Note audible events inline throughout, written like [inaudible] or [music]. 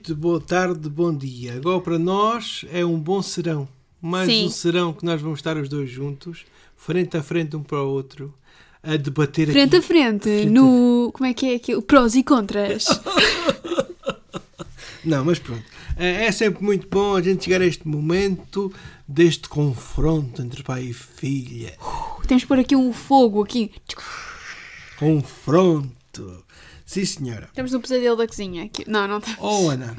noite, boa tarde, bom dia. Agora para nós é um bom serão. Mais Sim. um serão que nós vamos estar os dois juntos, frente a frente um para o outro, a debater Frente a aqui. frente, Frente a- no. Como é que é aquilo? Prós e contras. [laughs] Não, mas pronto. É é sempre muito bom a gente chegar a este momento deste confronto entre pai e filha. Temos de pôr aqui um fogo aqui. Confronto. Sim, senhora. Estamos no pesadelo da cozinha. Aqui. Não, não estamos. Oh, Ana.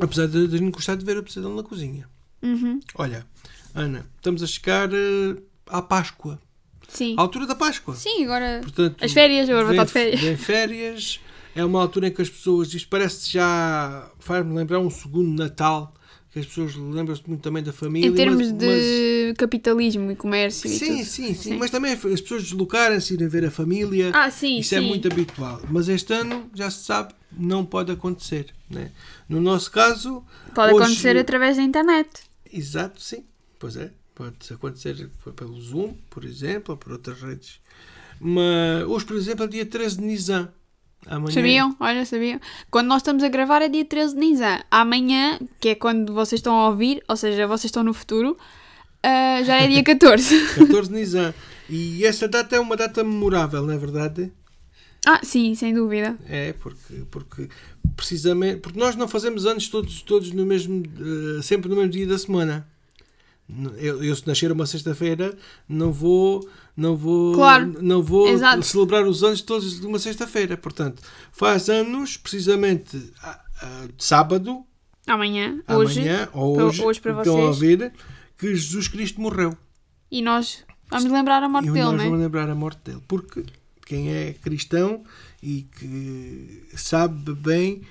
Apesar de, de gente gostar de ver a pesadelo na cozinha. Uhum. Olha, Ana, estamos a chegar eh, à Páscoa. Sim. À altura da Páscoa. Sim, agora. Portanto, As férias, agora vou estar de férias. vem férias. É uma altura em que as pessoas, isto parece já, faz-me lembrar um segundo Natal, que as pessoas lembram-se muito também da família. Em termos mas- de capitalismo e comércio mas- e sim, sim, sim, mas também as pessoas deslocarem-se, irem ver a família. Ah, sim, Isso sim. é muito habitual. Mas este ano, já se sabe, não pode acontecer. Né? No nosso caso. Pode hoje- acontecer através da internet. Exato, sim. Pois é. Pode acontecer pelo Zoom, por exemplo, ou por outras redes. Mas hoje, por exemplo, é dia 13 de Nisan. Amanhã. Sabiam? Olha, sabiam? Quando nós estamos a gravar é dia 13 de Nisan. Amanhã, que é quando vocês estão a ouvir, ou seja, vocês estão no futuro, ah, já é dia [laughs] 14. 14 de Nisan. E essa data é uma data memorável, não é verdade? ah, sim, sem dúvida. É, porque, porque precisamente. Porque nós não fazemos anos todos, todos no mesmo. eh, sempre no mesmo dia da semana. Eu, eu, se nascer uma sexta-feira, não vou. Não vou, Claro. não vou Exato. celebrar os anos todos de uma sexta-feira. Portanto, faz anos, precisamente de sábado, Amanhã, hoje. amanhã ou para- hoje, hoje para que estão a vocês. ouvir, que Jesus Cristo morreu. E nós vamos lembrar a morte e dele, nós não vamos é? lembrar a morte dele. Porque quem é cristão e que sabe bem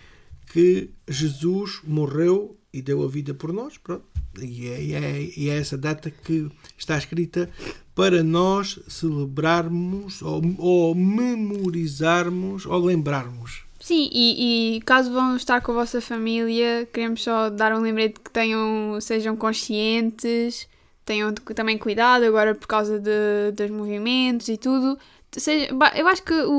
que Jesus morreu e deu a vida por nós, pronto. E é, e é- e é essa data que está escrita para nós celebrarmos ou, ou memorizarmos ou lembrarmos. Sim, e, e caso vão estar com a vossa família, queremos só dar um lembrete que tenham, sejam conscientes, tenham também cuidado agora por causa de, dos movimentos e tudo. Seja, eu acho que o,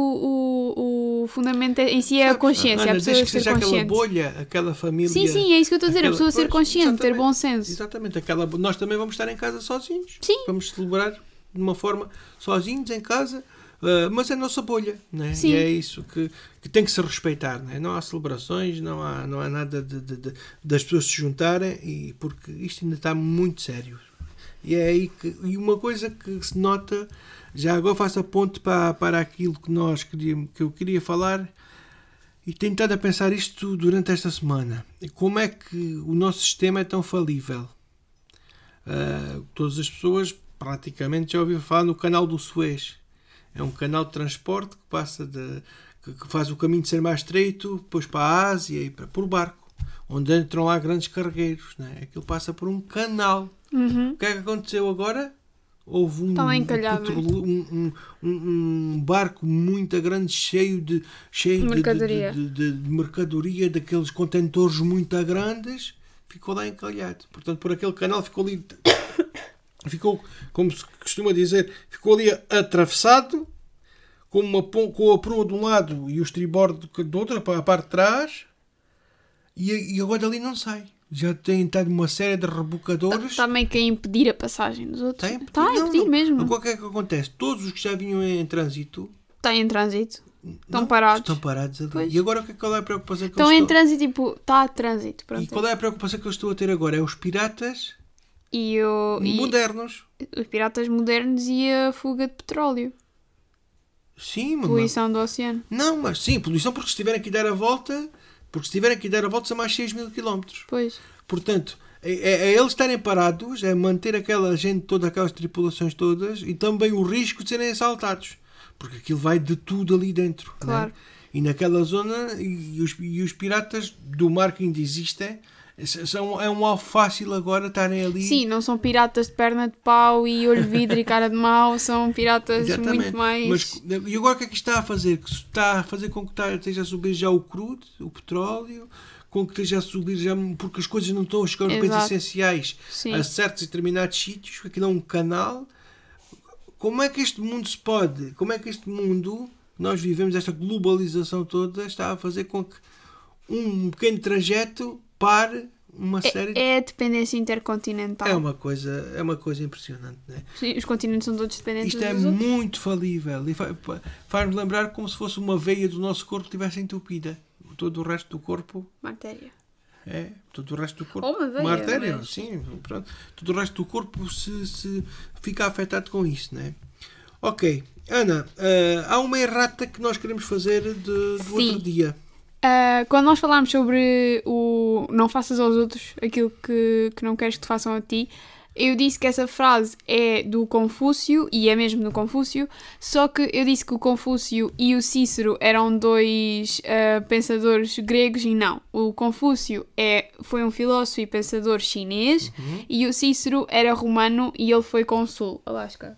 o, o fundamento em si é a Sabes, consciência, Ana, a pessoa desde que ser seja aquela consciente. bolha, aquela família. Sim, sim, é isso que eu estou a dizer, a aquela- pessoa ser pois, consciente, ter bom senso. Exatamente, aquela, nós também vamos estar em casa sozinhos. Sim. Vamos celebrar de uma forma sozinhos em casa, ah, mas é a nossa bolha, né? Sim. E é isso que, que tem que se respeitar, né? Não há celebrações, não há, não há nada de, de- de- das pessoas se juntarem, e, porque isto ainda está muito sério. E é aí que. E uma coisa que se nota, já agora faço a ponte para, para aquilo que nós queríamos, que eu queria falar. E tenho estado a pensar isto durante esta semana. Como é que o nosso sistema é tão falível? Ah, todas as pessoas praticamente já ouviram falar no canal do Suez. É um canal de transporte que passa de que, que faz o caminho de ser mais estreito, depois para a Ásia e para, por barco, onde entram lá grandes cargueiros. Né? Aquilo passa por um canal. Uhum. O que é que aconteceu agora? Houve um, um, um- um- barco muito grande, cheio de cheio de- de- Mercadoria. de, de- de mercadoria, daqueles contentores muito grandes, ficou lá encalhado. Portanto, por aquele canal ficou ali, [coughs] ficou, como se costuma dizer, ficou ali atravessado, com, uma, com a proa de um lado e o estribordo do outro, para a parte de trás, e, e agora dali não sai. Já tem estado uma série de rebocadores. Está meio que a impedir a passagem dos outros. Está a impedir não. mesmo. Agora o que é que acontece? Todos os que já vinham em trânsito Está em trânsito. Estão não, parados. Estão parados ali. Pois. E agora o que é- qual é a preocupação que Estão eles em estão... trânsito, tipo, está a trânsito. Pronto. E qual é a preocupação que eu estou a ter agora? É os piratas E, o, e modernos. os piratas modernos e a fuga de petróleo. Sim, mas... Poluição do oceano. Não, mas sim, poluição porque se tiverem que dar a volta... Porque se tiverem que dar a volta são mais 6 mil quilómetros. Pois. Portanto, é, é- é eles estarem parados, é manter aquela gente toda, aquelas tripulações todas e também o risco de serem assaltados. Porque aquilo vai de tudo ali dentro. é? Claro. E naquela zona, e os, e os piratas do mar que ainda existem, são, é um alvo fácil agora estarem ali. Sim, não são piratas de perna de pau e olho de vidro e cara de mau, são piratas muito mais. Mas, e agora o que é que isto está a fazer? Que está a fazer com que esteja a subir já o crudo, o petróleo, com que esteja a subir já, porque as coisas não estão a chegar aos bens essenciais Sim. a certos e determinados sítios, aquilo é um canal. Como é que este mundo se pode, como é que este mundo, nós vivemos esta globalização toda, está a fazer com que um pequeno trajeto para uma série de... É a dependência intercontinental. É uma coisa, é uma coisa impressionante, né? Sim, Os continentes são todos dependentes Isto é outros. muito falível e fa- fa- faz-me lembrar como se fosse uma veia do nosso corpo que estivesse entupida. Todo o resto do corpo Matéria. é, todo o resto do corpo. Ou uma veia, artéria, mas- sim, pronto. Todo o resto do corpo se, se fica afetado com isso, né? Ok, Ana, ah, há uma errata que nós queremos fazer de- do Sim. outro dia. Ah, quando nós falámos sobre o não faças aos outros aquilo que, que não queres que te façam a ti, eu disse que essa frase é do Confúcio e é mesmo do Confúcio, só que eu disse que o Confúcio e o Cícero eram dois ah, pensadores gregos e não. O Confúcio é, foi um filósofo e pensador chinês e o Cícero era romano e ele foi consul. Alasca.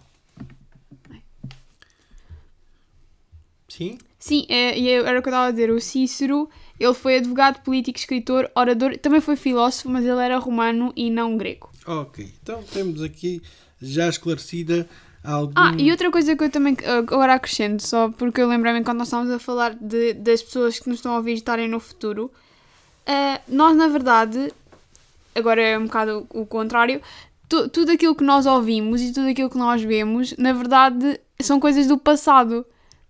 Sim? Sim, é, e era o que eu estava a dizer. O Cícero, ele foi advogado, político, escritor, orador, também foi filósofo, mas ele era romano e não grego. Ok, então temos aqui já esclarecida algum... Ah, e outra coisa que eu também ah, agora acrescento, só porque eu lembrei-me quando nós estávamos a falar de, das pessoas que nos estão a ouvir estarem no futuro, ah, nós na verdade, agora é um bocado o, o contrário, tu- tudo aquilo que nós ouvimos e tudo aquilo que nós vemos, na verdade, são coisas do passado.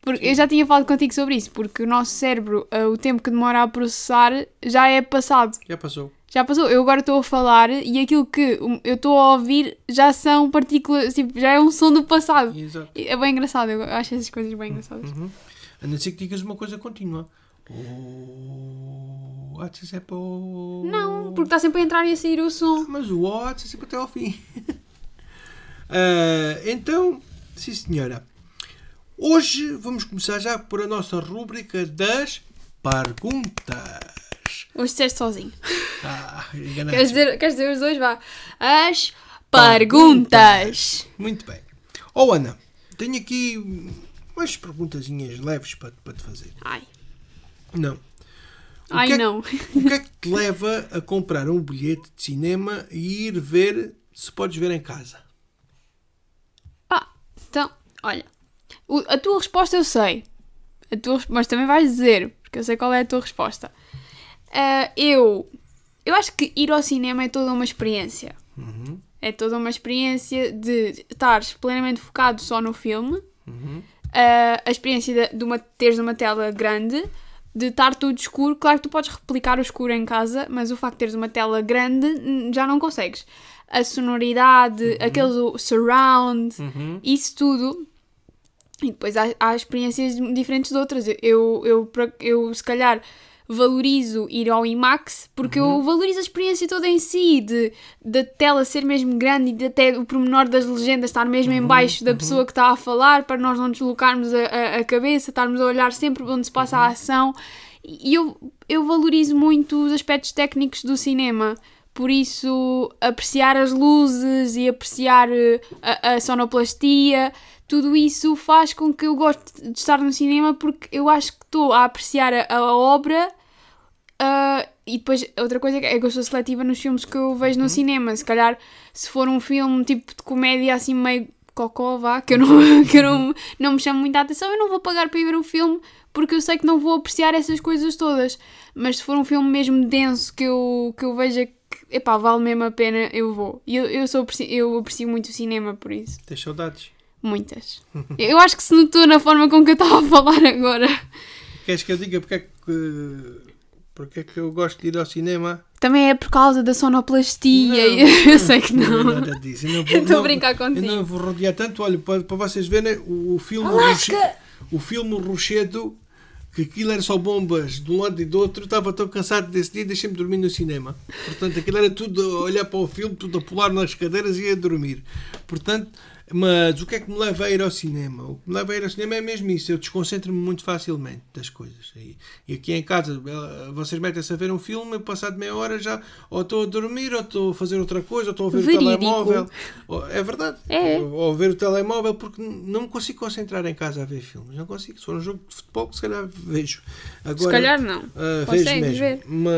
Porque eu já tinha falado contigo sobre isso, porque o nosso cérebro, ah, o tempo que demora a processar, já é passado. Já passou. Já passou. Eu agora estou a falar e aquilo que eu estou a ouvir já são partículas, tipo, já é um som do passado. Exato. É bem engraçado, eu acho essas coisas bem engraçadas. Uhum. A não ser que digas uma coisa contínua. O... Há de ser sempre o... Não, porque está sempre a entrar e a sair o som. Mas o O há de ser sempre até ao fim. [laughs] Ah, então, sim senhora. Hoje vamos começar já por a nossa rúbrica das perguntas. Hoje disseste sozinho. Ah. [laughs] Queres dizer, queres dizer os dois? Vá. As perguntas. Muito bem. Oh Ana, tenho aqui umas perguntazinhas leves para, para te fazer. Ai, Não. O ai é que- não. O que é que te leva a comprar um bilhete de cinema e ir ver se podes ver em casa? Ah, então, olha. O- a tua resposta eu sei. A tua, mas também vais dizer, porque eu sei qual é a tua resposta. Ah, eu, eu acho que ir ao cinema é toda uma experiência. Uhum, É toda uma experiência de estares plenamente focado só no filme, uhum. ah, a experiência de, de uma, teres uma tela grande, de estar tudo escuro. Claro que tu podes replicar o escuro em casa, mas o facto de teres uma tela grande já não consegues. A sonoridade, aquele surround, Uhum. isso tudo. E depois há, há experiências diferentes de outras. Eu, eu, eu, eu, se calhar valorizo ir ao IMAX porque eu valorizo a experiência toda em si, de da tela ser mesmo grande e de até o pormenor das legendas estar mesmo em baixo da pessoa que está a falar para nós não deslocarmos a, a, a cabeça, estarmos a olhar sempre onde se passa a ação. E eu, eu valorizo muito os aspectos técnicos do cinema. Por isso, apreciar as luzes e apreciar eh, a, a sonoplastia, tudo isso faz com que eu goste de estar no cinema porque eu acho que estou a apreciar a, a obra. ah, e depois, outra coisa é que eu sou seletiva nos filmes que eu vejo no cinema. Se calhar, se for um filme tipo de comédia assim meio cocó, vá, que eu não, [laughs] que eu não, não me chamo muita atenção, eu não vou pagar para ir ver o filme porque eu sei que não vou apreciar essas coisas todas. Mas se for um filme mesmo denso que eu, que eu veja que, epá, vale mesmo a pena, eu vou. E eu, eu, sou, eu aprecio muito o cinema por isso. Tens saudades? Muitas. Eu acho que se notou na forma com que eu estava a falar agora. Queres que eu diga porque é que, porque é que eu gosto de ir ao cinema? Também é por causa da sonoplastia. Não, [laughs] eu sei que Não não. nada disso. Eu Eu [laughs] estou a brincar Eu contigo. não vou rodear tanto. Olha, para, para vocês verem, o, o filme Alasca! Roche- o filme Rochedo, que aquilo era só bombas de um lado e do outro, eu estava tão cansado desse dia, deixei-me dormir no cinema. Portanto, aquilo era tudo a olhar para o filme, tudo a pular nas cadeiras e a dormir. Portanto, mas o que é que me leva a ir ao cinema? O que me leva a ir ao cinema é mesmo isso. Eu desconcentro-me muito facilmente das coisas. E, e aqui em casa, vocês metem-se a ver um filme, eu passado meia hora já ou estou a dormir, ou estou a fazer outra coisa, ou estou a ver Verídico. o telemóvel. Ou- É verdade. É. Ou, ou ver o telemóvel porque não me consigo concentrar em casa a ver filmes. Não consigo. Se for um jogo de futebol, se calhar vejo. Agora, Se calhar não. Consegues mesmo. ver. Ma-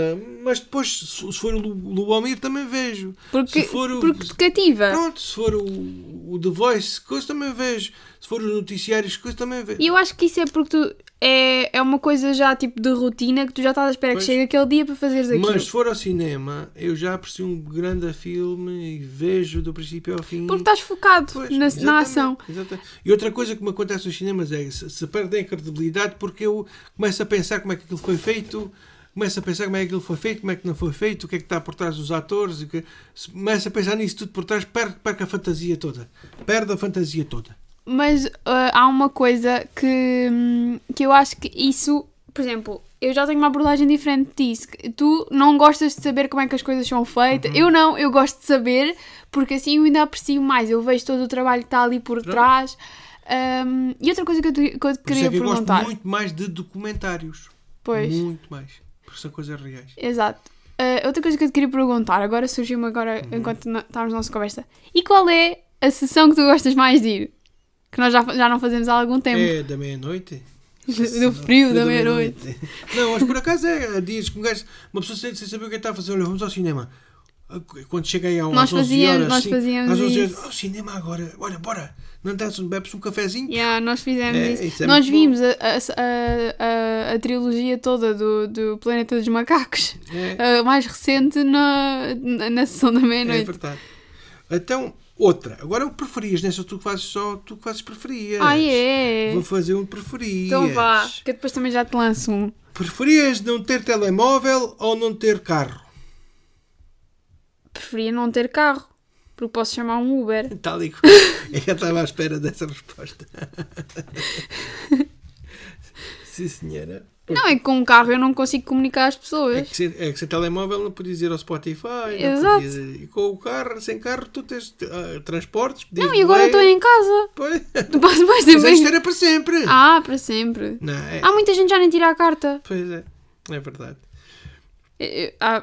Mas, depois, se se for o Lu- Lubomir, também vejo. Porque, se for o, porque te cativa. Pronto, se for o, o The Voice, coisa também vejo. Se for os noticiários, coisa também vejo. E eu acho que isso é porque tu é, é uma coisa já tipo de rotina que tu já estás à espera Pois. que chegue aquele dia para fazeres aquilo. Mas se for ao cinema, eu já aprecio um grande filme e vejo do princípio ao fim. Porque estás focado Pois, na, na ação. exatamente. E outra coisa que me acontece nos cinemas é se, se perdem a credibilidade porque eu começo a pensar como é que aquilo foi feito, começo a pensar como é que aquilo foi feito, como é que não foi feito, o que é que está por trás dos atores, que, se começo a pensar nisso tudo por trás, perco, perco a fantasia toda. Perde a fantasia toda. Mas ah, há uma coisa que, hum, que eu acho que isso, por exemplo, eu já tenho uma abordagem diferente disso. Tu não gostas de saber como é que as coisas são feitas. Uhum. Eu não, eu gosto de saber, porque assim eu ainda aprecio mais. Eu vejo todo o trabalho que está ali por Pronto. trás. Hum, e outra coisa que eu, que eu isso queria é que eu gosto perguntar. muito mais de documentários. Pois. Muito mais. Porque são coisas reais. Exato. Uh, outra coisa que eu te queria perguntar, agora surgiu-me agora Uhum. enquanto estávamos na nossa conversa. E qual é a sessão que tu gostas mais de ir? Que nós já, já não fazemos há algum tempo. É da meia-noite? [laughs] Do frio da meia-noite. [laughs] Não, mas por acaso é dias que um gajo, uma pessoa sem, sem saber o que é que está a fazer, olha, vamos ao cinema. Quando chega aí às Nós 11 fazíamos- horas, nós sim, fazíamos às 11 horas, isso. ao cinema agora, olha, bora, não dás, bebes um cafezinho? Yeah, nós fizemos É, isso. isso é nós vimos a, a, a, a, a trilogia toda do, do Planeta dos Macacos. É, [laughs] A mais recente na, na, na sessão da é meia-noite. verdade. Então, outra. Agora o preferias, nessa tu que fazes só, tu que fazes preferias. ah, é? Vou fazer um preferias. Então vá, que depois também já te lanço um. Preferias não ter telemóvel ou não ter carro? Preferia não ter carro, porque posso chamar um Uber. [laughs] Tal e qual. [laughs] Eu estava à espera dessa resposta. [laughs] Sim, senhora. Não, é que com um carro eu não consigo comunicar às É pessoas. que, sem, é que sem telemóvel não podias ir ao Spotify. Exato. podias- e com o carro, sem carro, tu tens ah, transportes. Não, e agora estou em casa. Pois. Tu mais tempo Mas isto era para sempre. Ah, para sempre. Não, é, Há muita gente já nem tira a carta. Pois é. É verdade. Eu- eu- ah,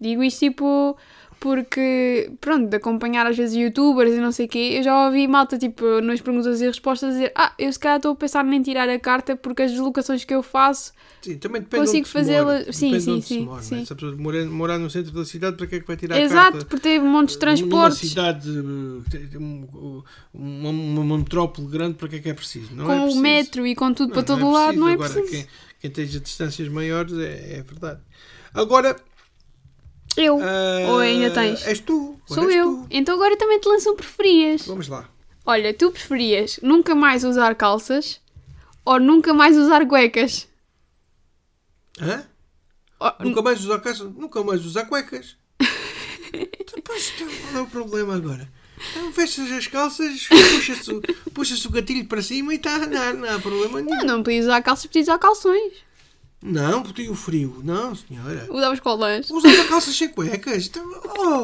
digo isto tipo porque, pronto, de acompanhar às vezes youtubers e não sei o quê, eu já ouvi malta, tipo, nas perguntas e respostas dizer ah, eu se calhar estou a pensar nem tirar a carta porque as deslocações que eu faço Sim, também depende Consigo de onde se fazê-la- mora. sim, sim, sim, mora, é? sim. Se a pessoa morar, morar no centro da cidade, para que é que vai tirar a Exato, carta? porque teve montes de Numa transportes cidade, eh, um- uma, uma metrópole grande, para que é que é preciso? Não é com o preciso. metro e com tudo Não, para todo não o lado, não é Agora, preciso. Quem, quem esteja distâncias maiores é, é verdade. Agora. Eu. ah, Ou ainda tens? És tu. Sou és eu. tu. Então agora também te lançam preferias. Vamos lá. Olha, tu preferias nunca mais usar calças ou nunca mais usar cuecas? Hã? Oh, Nunca mais usar calças, nunca mais usar cuecas. [laughs] Depois, qual é o problema agora? Então, fechas as calças, puxa-se o- puxa-se o gatilho para cima e está a andar, não há problema nenhum. Não, não podias usar calças, podias usar calções. Não, porque o frio. Não, senhora. Usavas colãs. Usava calças sem cuecas. Então,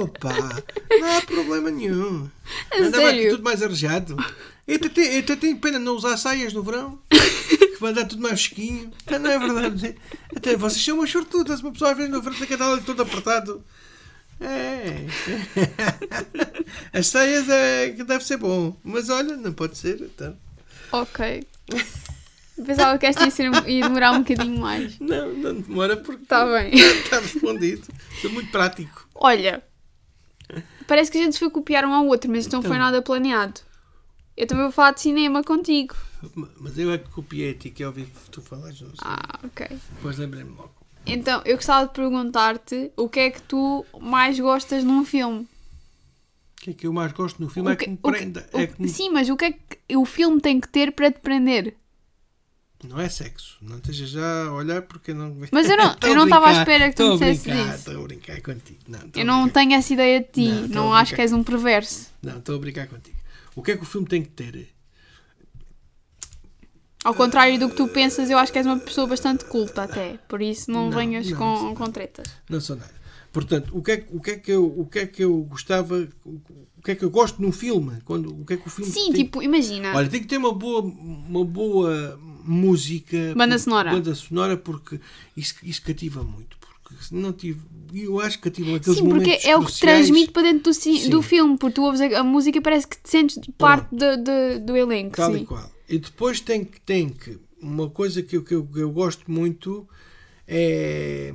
opa, não há problema nenhum. A Andava aqui sério? tudo mais arejado. Eu até, tenho- eu até tenho pena de não usar saias no verão. Que vai dar tudo mais fresquinho. Ah, Não é verdade? Até vocês são umas sortudas. Uma pessoa às vezes no verão tem que andar ali todo apertado. É. [laughs] As saias é que deve ser bom. Mas olha, não pode ser. Então. Ok. Pensava que esta ia, ser, ia demorar um bocadinho mais. Não, não demora porque Tá bem. está [laughs] respondido. Sou muito prático. Olha, parece que a gente foi copiar um ao outro, mas isto não foi Então. nada planeado. Eu também vou falar de cinema contigo. Mas eu é que copiei a ti que eu ouvi tu falares. Não sei. Ah, ok. Depois lembrei-me logo. Então, eu gostava de perguntar-te o que é que tu mais gostas num filme. O que é que eu mais gosto no filme O é que me prenda. o- é que me- Sim, mas o que é que o filme tem que ter para te prender? Não é sexo. Não esteja já a olhar porque não. Mas eu não- [laughs] eu não estava à espera que tu me brincar, isso. Estou a brincar contigo. Não, Eu não tenho essa ideia de ti. Não, Não, acho que és um perverso. Não, estou a brincar contigo. O que é que o filme tem que ter? Ao contrário do que tu pensas, eu acho que és uma pessoa bastante culta até. Por isso não, Não, venhas não, com, sim. com tretas. Não sou nada. Portanto, o que é, que- o que, é que, eu, o que é que eu gostava. O que é que eu gosto num filme? Quando, o que é que o filme Sim, tem tipo, imagina. Olha, tem que ter uma boa, uma boa música. Banda sonora. Banda sonora, porque isso, isso cativa muito. Porque não tive. Eu acho que cativam aqueles Sim, porque é o que transmite para dentro do, Sim. do filme, porque tu ouves a, a música e parece que te sentes parte do, do, do elenco. Tal sim. e qual. E depois tem que. Tem que uma coisa que eu, que, eu, que eu gosto muito é.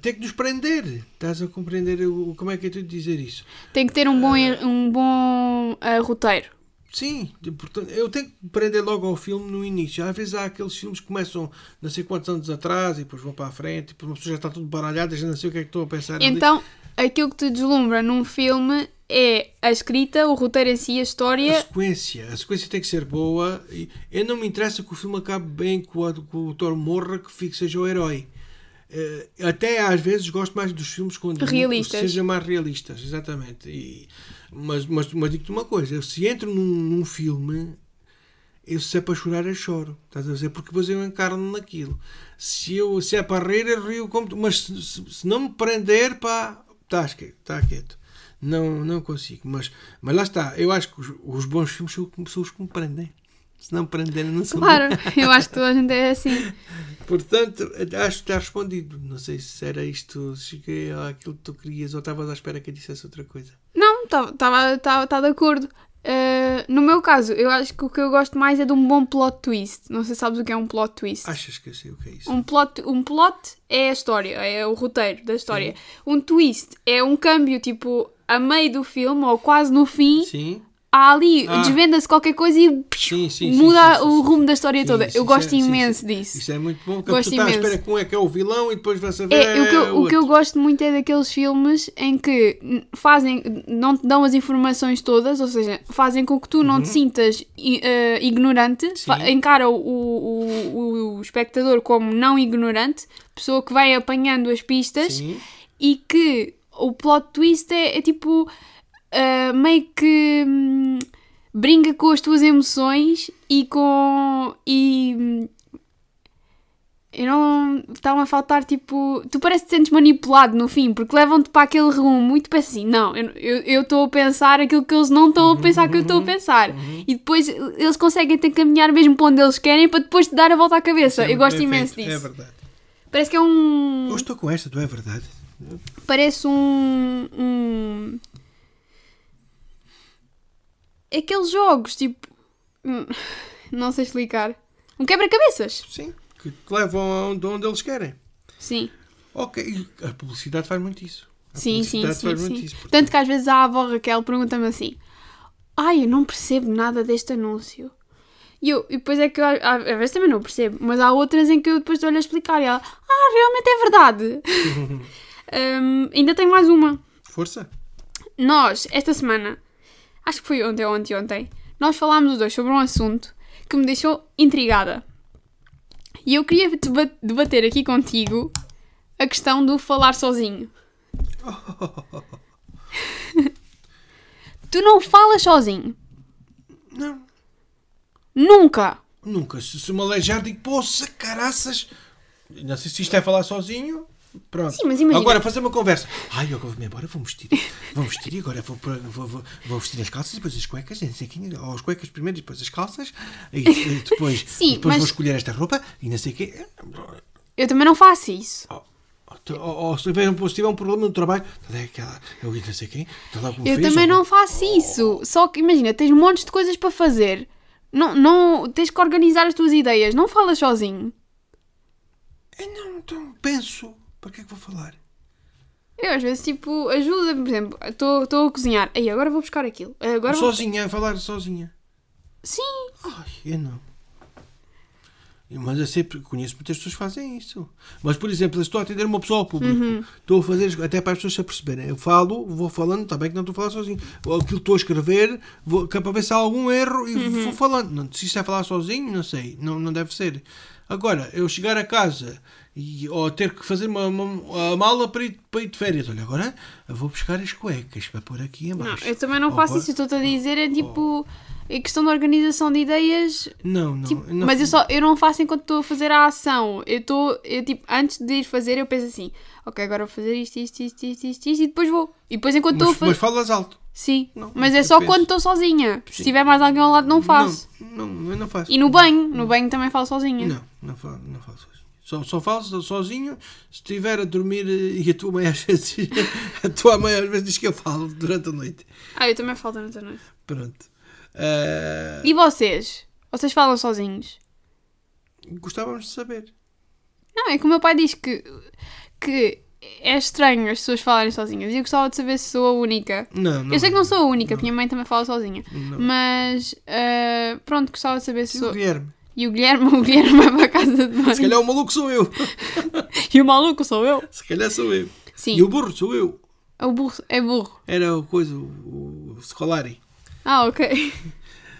tem que nos prender. Estás a compreender o, como é que é tu dizer isso? Tem que ter um bom, um bom ah, roteiro. Sim, portanto, eu tenho que prender logo ao filme no início. Às vezes há aqueles filmes que começam não sei quantos anos atrás e depois vão para a frente, e depois uma pessoa já está tudo baralhada, já não sei o que é que estou a pensar. ali. Então, aquilo que te deslumbra num filme é a escrita, o roteiro em si, a A história. sequência, a sequência tem que ser boa. E eu não me interessa que o filme acabe bem, que o, que o Thor morra, que fique seja o herói. Eh, até às vezes gosto mais dos filmes quando Realistas. sejam mais realistas, exatamente. E, mas, mas, mas digo-te uma coisa: eu, se entro num, num filme, eu se é para chorar, eu choro. Estás a dizer? Porque depois eu encarno naquilo. Se, eu, se é para rir, eu rio como. tu. Mas se, se- se não me prender, pá, estás quieto. Está quieto. Não, não consigo. Mas, mas lá está. Eu acho que os, os bons filmes são são os que me prendem. Se não me prenderem, não são Claro, eu acho que toda a gente é assim. [laughs] Portanto, acho que está respondido. Não sei se era isto, se cheguei àquilo que tu querias ou estavas à espera que eu dissesse outra coisa. Estava tá, tá de acordo. Ah, no meu caso, eu acho que o que eu gosto mais é de um bom plot twist. Não sei se sabes o que é um plot twist. Achas que eu sei o que é isso? Um plot, um plot é a história, é o roteiro da história. Um twist é um câmbio, tipo, a meio do filme ou quase no fim, Sim, há ali, Ah. desvenda-se qualquer coisa e sim, sim. muda sim, o rumo da história toda. eu gosto é- sim, imenso sim. disso. Isso é muito bom, Gosto tu estás à imenso. espera que um é que é o vilão e depois vai saber. É, o, que eu, o que eu gosto muito é daqueles filmes em que fazem, não te dão as informações todas, ou seja, fazem com que tu não te sintas i- eh, ignorante, Uhum. Encara o, o, o, o espectador como não ignorante, pessoa que vai apanhando as pistas e que o plot twist é, é tipo ah, meio que hum, brinca com as tuas emoções e com. e. hum, eu não. Está-me a faltar tipo. Tu parece que te sentes manipulado no fim, porque levam-te para aquele rumo e tu pensas assim: não, eu- estou a pensar aquilo que eles não estão a pensar que eu estou a pensar. E depois eles conseguem te encaminhar mesmo para onde eles querem para depois te dar a volta à cabeça. é eu gosto imenso feito, disso. É verdade. Parece que é um Eu estou com esta, tu é verdade. parece um, um. Aqueles jogos, tipo. hum, Não sei explicar. Um quebra-cabeças. Sim, que te levam aonde onde eles querem. Sim. Ok, a publicidade faz muito isso. A Sim, sim, publicidade sim, faz muito sim. isso. portanto, Tanto que às vezes a avó Raquel pergunta-me assim: Ai, eu não percebo nada deste anúncio. E eu, e depois é que eu, às vezes também não percebo, mas há outras em que eu depois estou-lhe a explicar e ela: Ah, realmente é verdade. [laughs] Hum, ainda tenho mais uma. Força. Nós, esta semana, acho que foi ontem ou anteontem, nós falámos os dois sobre um assunto que me deixou intrigada. E eu queria deba- debater aqui contigo a questão do falar sozinho. [laughs] tu não falas sozinho. Não, Nunca. nunca. Se, se me aleijar, digo, poça, caraças. Não sei se isto é falar sozinho. Pronto. Sim, mas imagina- Agora fazer uma conversa. Ai, eu vou-me embora, vou vestir. Vou vestir e agora vou, vou, vou, vou vestir as calças e depois as cuecas, não sei quê, ou as cuecas primeiro e depois as calças. E, e depois, [laughs] Sim, e depois mas- vou escolher esta roupa e não sei o quê. Eu também não faço isso. Ou, ou- ou se, tiver, um- se tiver um problema no trabalho, tá aquela, eu não sei quem, tá lá como Eu fez, também ou- não faço isso. Só que imagina, tens montes de coisas para fazer. Não, não, tens que organizar as tuas ideias. Não falas sozinho. Eu não, então penso. Para que é que vou falar? Eu às vezes, tipo, ajuda, por exemplo, estou a cozinhar. Aí, agora vou buscar aquilo. Agora vou... Sozinha, a falar sozinha. Sim. Ai, eu não. Mas eu sempre conheço muitas pessoas que fazem isso. Mas, por exemplo, eu estou a atender uma pessoa ao público. Uhum. Estou a fazer, até para as pessoas se aperceberem. Eu falo, vou falando, está bem que não estou a falar sozinho. Ou Aquilo que estou a escrever, vou, que é para ver se há algum erro e Uhum. vou falando. Não, se isto é falar sozinho, não sei. Não, não deve ser. Agora, eu chegar a casa e, ou ter que fazer uma, uma- a mala para ir, para ir de férias. Olha, agora vou buscar as cuecas para pôr aqui em Não, baixo. eu também não Ou faço isso. Estou-te a dizer, é tipo, é questão de organização de ideias. Não, não. tipo, não mas eu, só, eu não faço enquanto estou a fazer a ação. Eu estou, eu, tipo, antes de ir fazer, eu penso assim, ok, agora vou fazer isto, isto, isto, isto, isto, isto e depois vou. E depois enquanto estou a fazer. mas falas alto. Sim, Não, mas é só penso. quando estou sozinha. Se tiver mais alguém ao lado, não faço. Não, não, eu não faço. E no banho, no banho também falo sozinha. Não, não falo, não. Só, só falo so- sozinho se estiver a dormir eh, e a tua mãe às [laughs] vezes, a tua mãe às vezes diz que eu falo durante a noite. Ah, eu também falo durante a noite. Pronto. Eh, E vocês? Vocês falam sozinhos? gostávamos de saber. Não, é que o meu pai diz que, que é estranho as pessoas falarem sozinhas. E eu gostava de saber se sou a única. Não, não. eu sei que não sou a única, porque minha mãe também fala sozinha. não. Mas uh, pronto, gostava de saber se sou. Guilherme? E o Guilherme, [laughs] o Guilherme vai para a casa de Se banho. calhar o maluco sou eu. [laughs] E o maluco sou eu. Se calhar sou eu. Sim, E o burro sou eu. o burro é burro. Era o coisa, o, o Scolari. Ah, ok.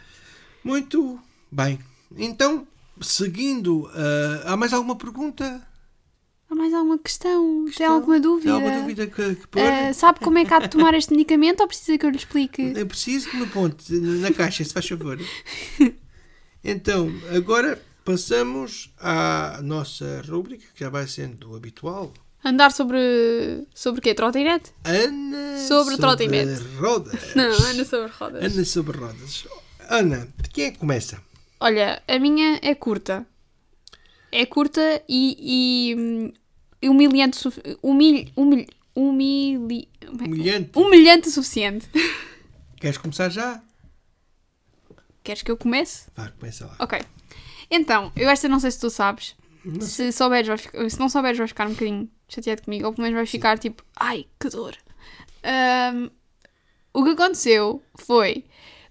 [laughs] Muito bem. Então, seguindo, ah, há mais alguma pergunta? Há mais alguma questão? Tem Questão? alguma dúvida? Tem alguma dúvida que, que pôr? Uh, sabe como é que há de tomar este medicamento ou precisa que eu lhe explique? É preciso que me ponte na caixa, se faz favor. Então, agora passamos à nossa rúbrica, que já vai sendo habitual. Andar sobre. sobre quê? Trotinete? Ana Sobre trotinete. rodas. [laughs] Não, anda sobre rodas. Ana sobre rodas. Ana, de quem é que começa? Olha, a minha é curta. É curta e. e hum, humilhante. suf- Humilh, humilh, humilhi, Humilhante. humilhante o suficiente. [laughs] Queres começar já? Queres que eu comece? Vá, começa lá. Ok. Então, eu esta não sei se tu sabes. Se souberes, vais ficar- se não souberes, vais ficar um bocadinho chateado comigo, ou pelo menos vais ficar tipo, ai, que dor. Ahm, o que aconteceu foi,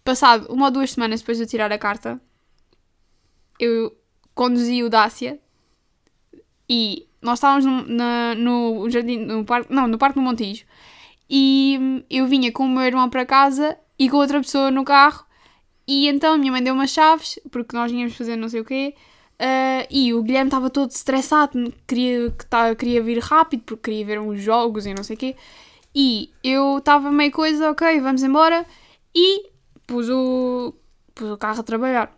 passado uma ou duas semanas depois de eu tirar a carta, eu conduzi o Dácia e nós estávamos no, na- no jardim, no parque, não, no Parque do Montijo, e eu vinha com o meu irmão para casa e com outra pessoa no carro e então a minha mãe deu umas chaves, porque nós íamos fazer não sei o quê, ah, e o Guilherme estava todo estressado, queria, que tá, queria vir rápido, porque queria ver uns jogos e não sei o quê. E eu estava meio coisa, ok, vamos embora, e pus o, pus o carro a trabalhar.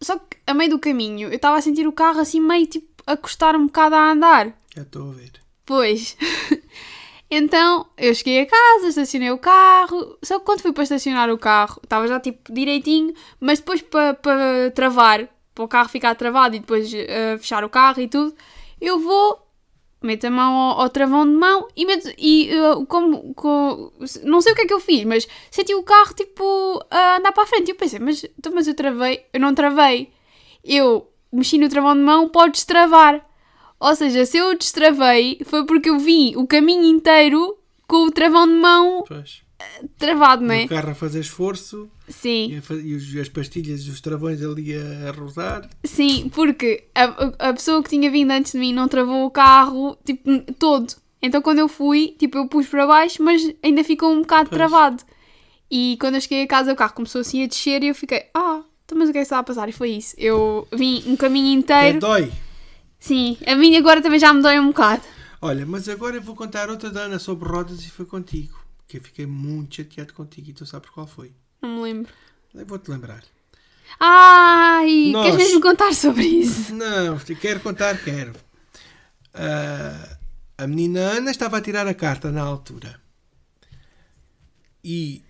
Só que a meio do caminho eu estava a sentir o carro assim meio tipo a custar um bocado a andar. Já estou a ver. Pois. [laughs] então, eu cheguei a casa, estacionei o carro. Só que quando fui para estacionar o carro, estava já tipo direitinho, mas depois para, para travar, para o carro ficar travado e depois eh, fechar o carro e tudo, eu vou, meto a mão ao, ao travão de mão e meto. E eh, como, co- Não sei o que é que eu fiz, mas senti o carro tipo a andar para a frente. E eu pensei, mas, então, mas eu travei, eu não travei. Eu mexi no travão de mão, pode destravar. Ou seja, se eu destravei, foi porque eu vi o caminho inteiro com o travão de mão Pois. travado, não E é? o carro a fazer esforço Sim, e, as pastilhas e os travões ali a, a rodar. sim, porque a, a- pessoa que tinha vindo antes de mim não travou o carro, tipo, todo. Então quando eu fui, tipo, eu pus para baixo, mas ainda ficou um bocado Pois. travado. E quando eu cheguei a casa, o carro começou assim a descer e eu fiquei, ah, então, mas o que é que está a passar? E foi isso. Eu vim um caminho Até inteiro. dói. Sim, a minha agora também já me dói um bocado. Olha, mas agora eu vou contar outra da Ana sobre rodas e foi contigo. Que eu fiquei muito chateado contigo e tu sabes qual foi. Não me lembro. Vou-te lembrar. Ai, Nós- queres mesmo contar sobre isso? Não, quero contar, quero. Ah, a menina Ana estava a tirar a carta na altura. E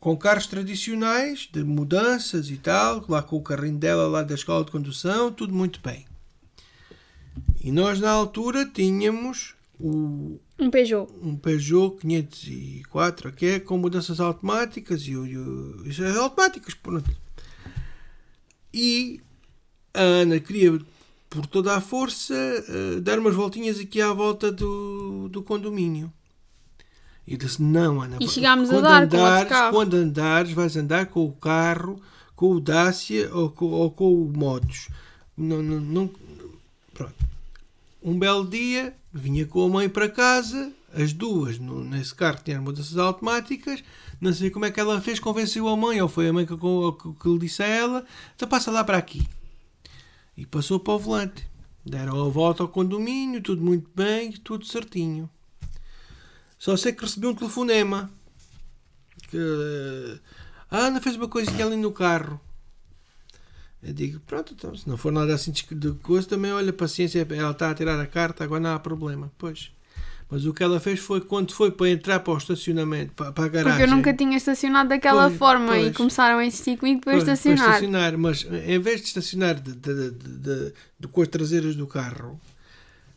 com carros tradicionais, de mudanças e tal, lá com o carrinho dela lá da escola de condução, tudo muito bem. E nós na altura tínhamos o, Um Peugeot. um Peugeot 504, que é com mudanças automáticas e, o- e isso é automáticas, pronto. E a Ana queria, por toda a força, eh, dar umas voltinhas aqui à volta do, do condomínio. E disse: Não, Ana, E chegámos a quando dar com outro andares, carro." quando andares, vais andar com o carro, com o Dacia ou com, ou com o Motos. Não, não, não- pronto. Um belo dia, vinha com a mãe para casa, as duas, no- nesse carro que tinha mudanças automáticas. Não sei como é que ela fez, convenceu a mãe, ou foi a mãe que, que, que lhe disse a ela: então passa lá para aqui. E passou para o volante. Deram a volta ao condomínio, tudo muito bem, tudo certinho. Só sei que recebi um telefonema. Que a Ana fez uma coisinha ali no carro. Eu digo, pronto, então, se não for nada assim de coisa, também olha, paciência, ela está a tirar a carta, agora não há problema. Pois. Mas o que ela fez foi quando foi para entrar para o estacionamento, para, para a garagem. Porque eu nunca tinha estacionado daquela Pois, forma e pois. começaram a insistir comigo para Pois, para estacionar. estacionar, mas em vez de estacionar de, de, de, de- com as traseiras do carro,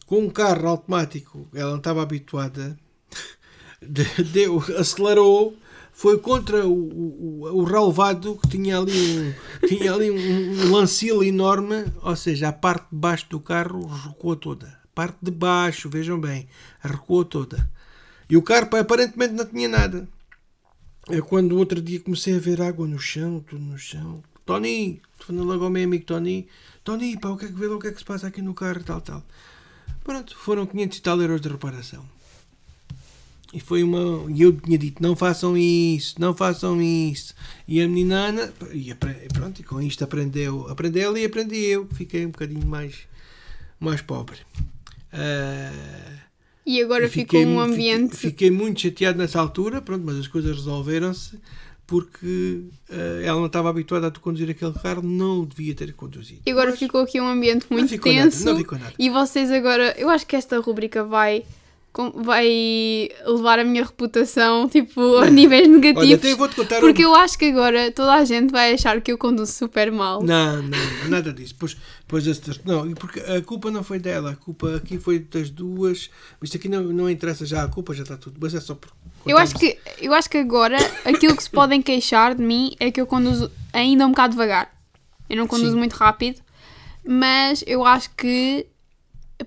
com um carro automático, ela não estava habituada, [laughs] de- deu, acelerou, foi contra o, o, o relevado que tinha ali um, tinha ali um, um enorme, ou seja, a parte de baixo do carro recuou toda. parte de baixo, vejam bem, recuou toda. E o carro aparentemente não tinha nada. É quando o outro dia comecei a ver água no chão, tudo no chão. Tony, falando logo ao meu amigo Tony, Tony, pá, o que é que vê lá, o que é que se passa aqui no carro, tal, tal. Pronto, foram 500 e tal euros de reparação. E foi uma. E eu tinha dito: não façam isso, não façam isso. E a menina Ana, e pronto, e com isto aprendeu. Aprendeu e aprendi eu, que fiquei um bocadinho mais, mais pobre. Ah, E agora ficou um ambiente. Fiquei, fiquei muito chateado nessa altura, pronto, mas as coisas resolveram-se porque ah, ela não estava habituada a conduzir aquele carro, não devia ter conduzido. E agora Mas ficou aqui um ambiente não muito nada, tenso. não ficou nada. E vocês agora. Eu acho que esta rubrica vai. Vai levar a minha reputação tipo a [laughs] níveis Olha, negativos. contar porque um- eu acho que agora toda a gente vai achar que eu conduzo super mal. Não, não, nada disso. Pois, pois não, porque a culpa não foi dela, a culpa aqui foi das duas. Isto aqui não, não interessa já, a culpa já está tudo, mas é só por. Eu acho, que, eu acho que agora aquilo que se podem queixar de mim é que eu conduzo ainda um bocado devagar. Eu não conduzo Sim. muito rápido, mas eu acho que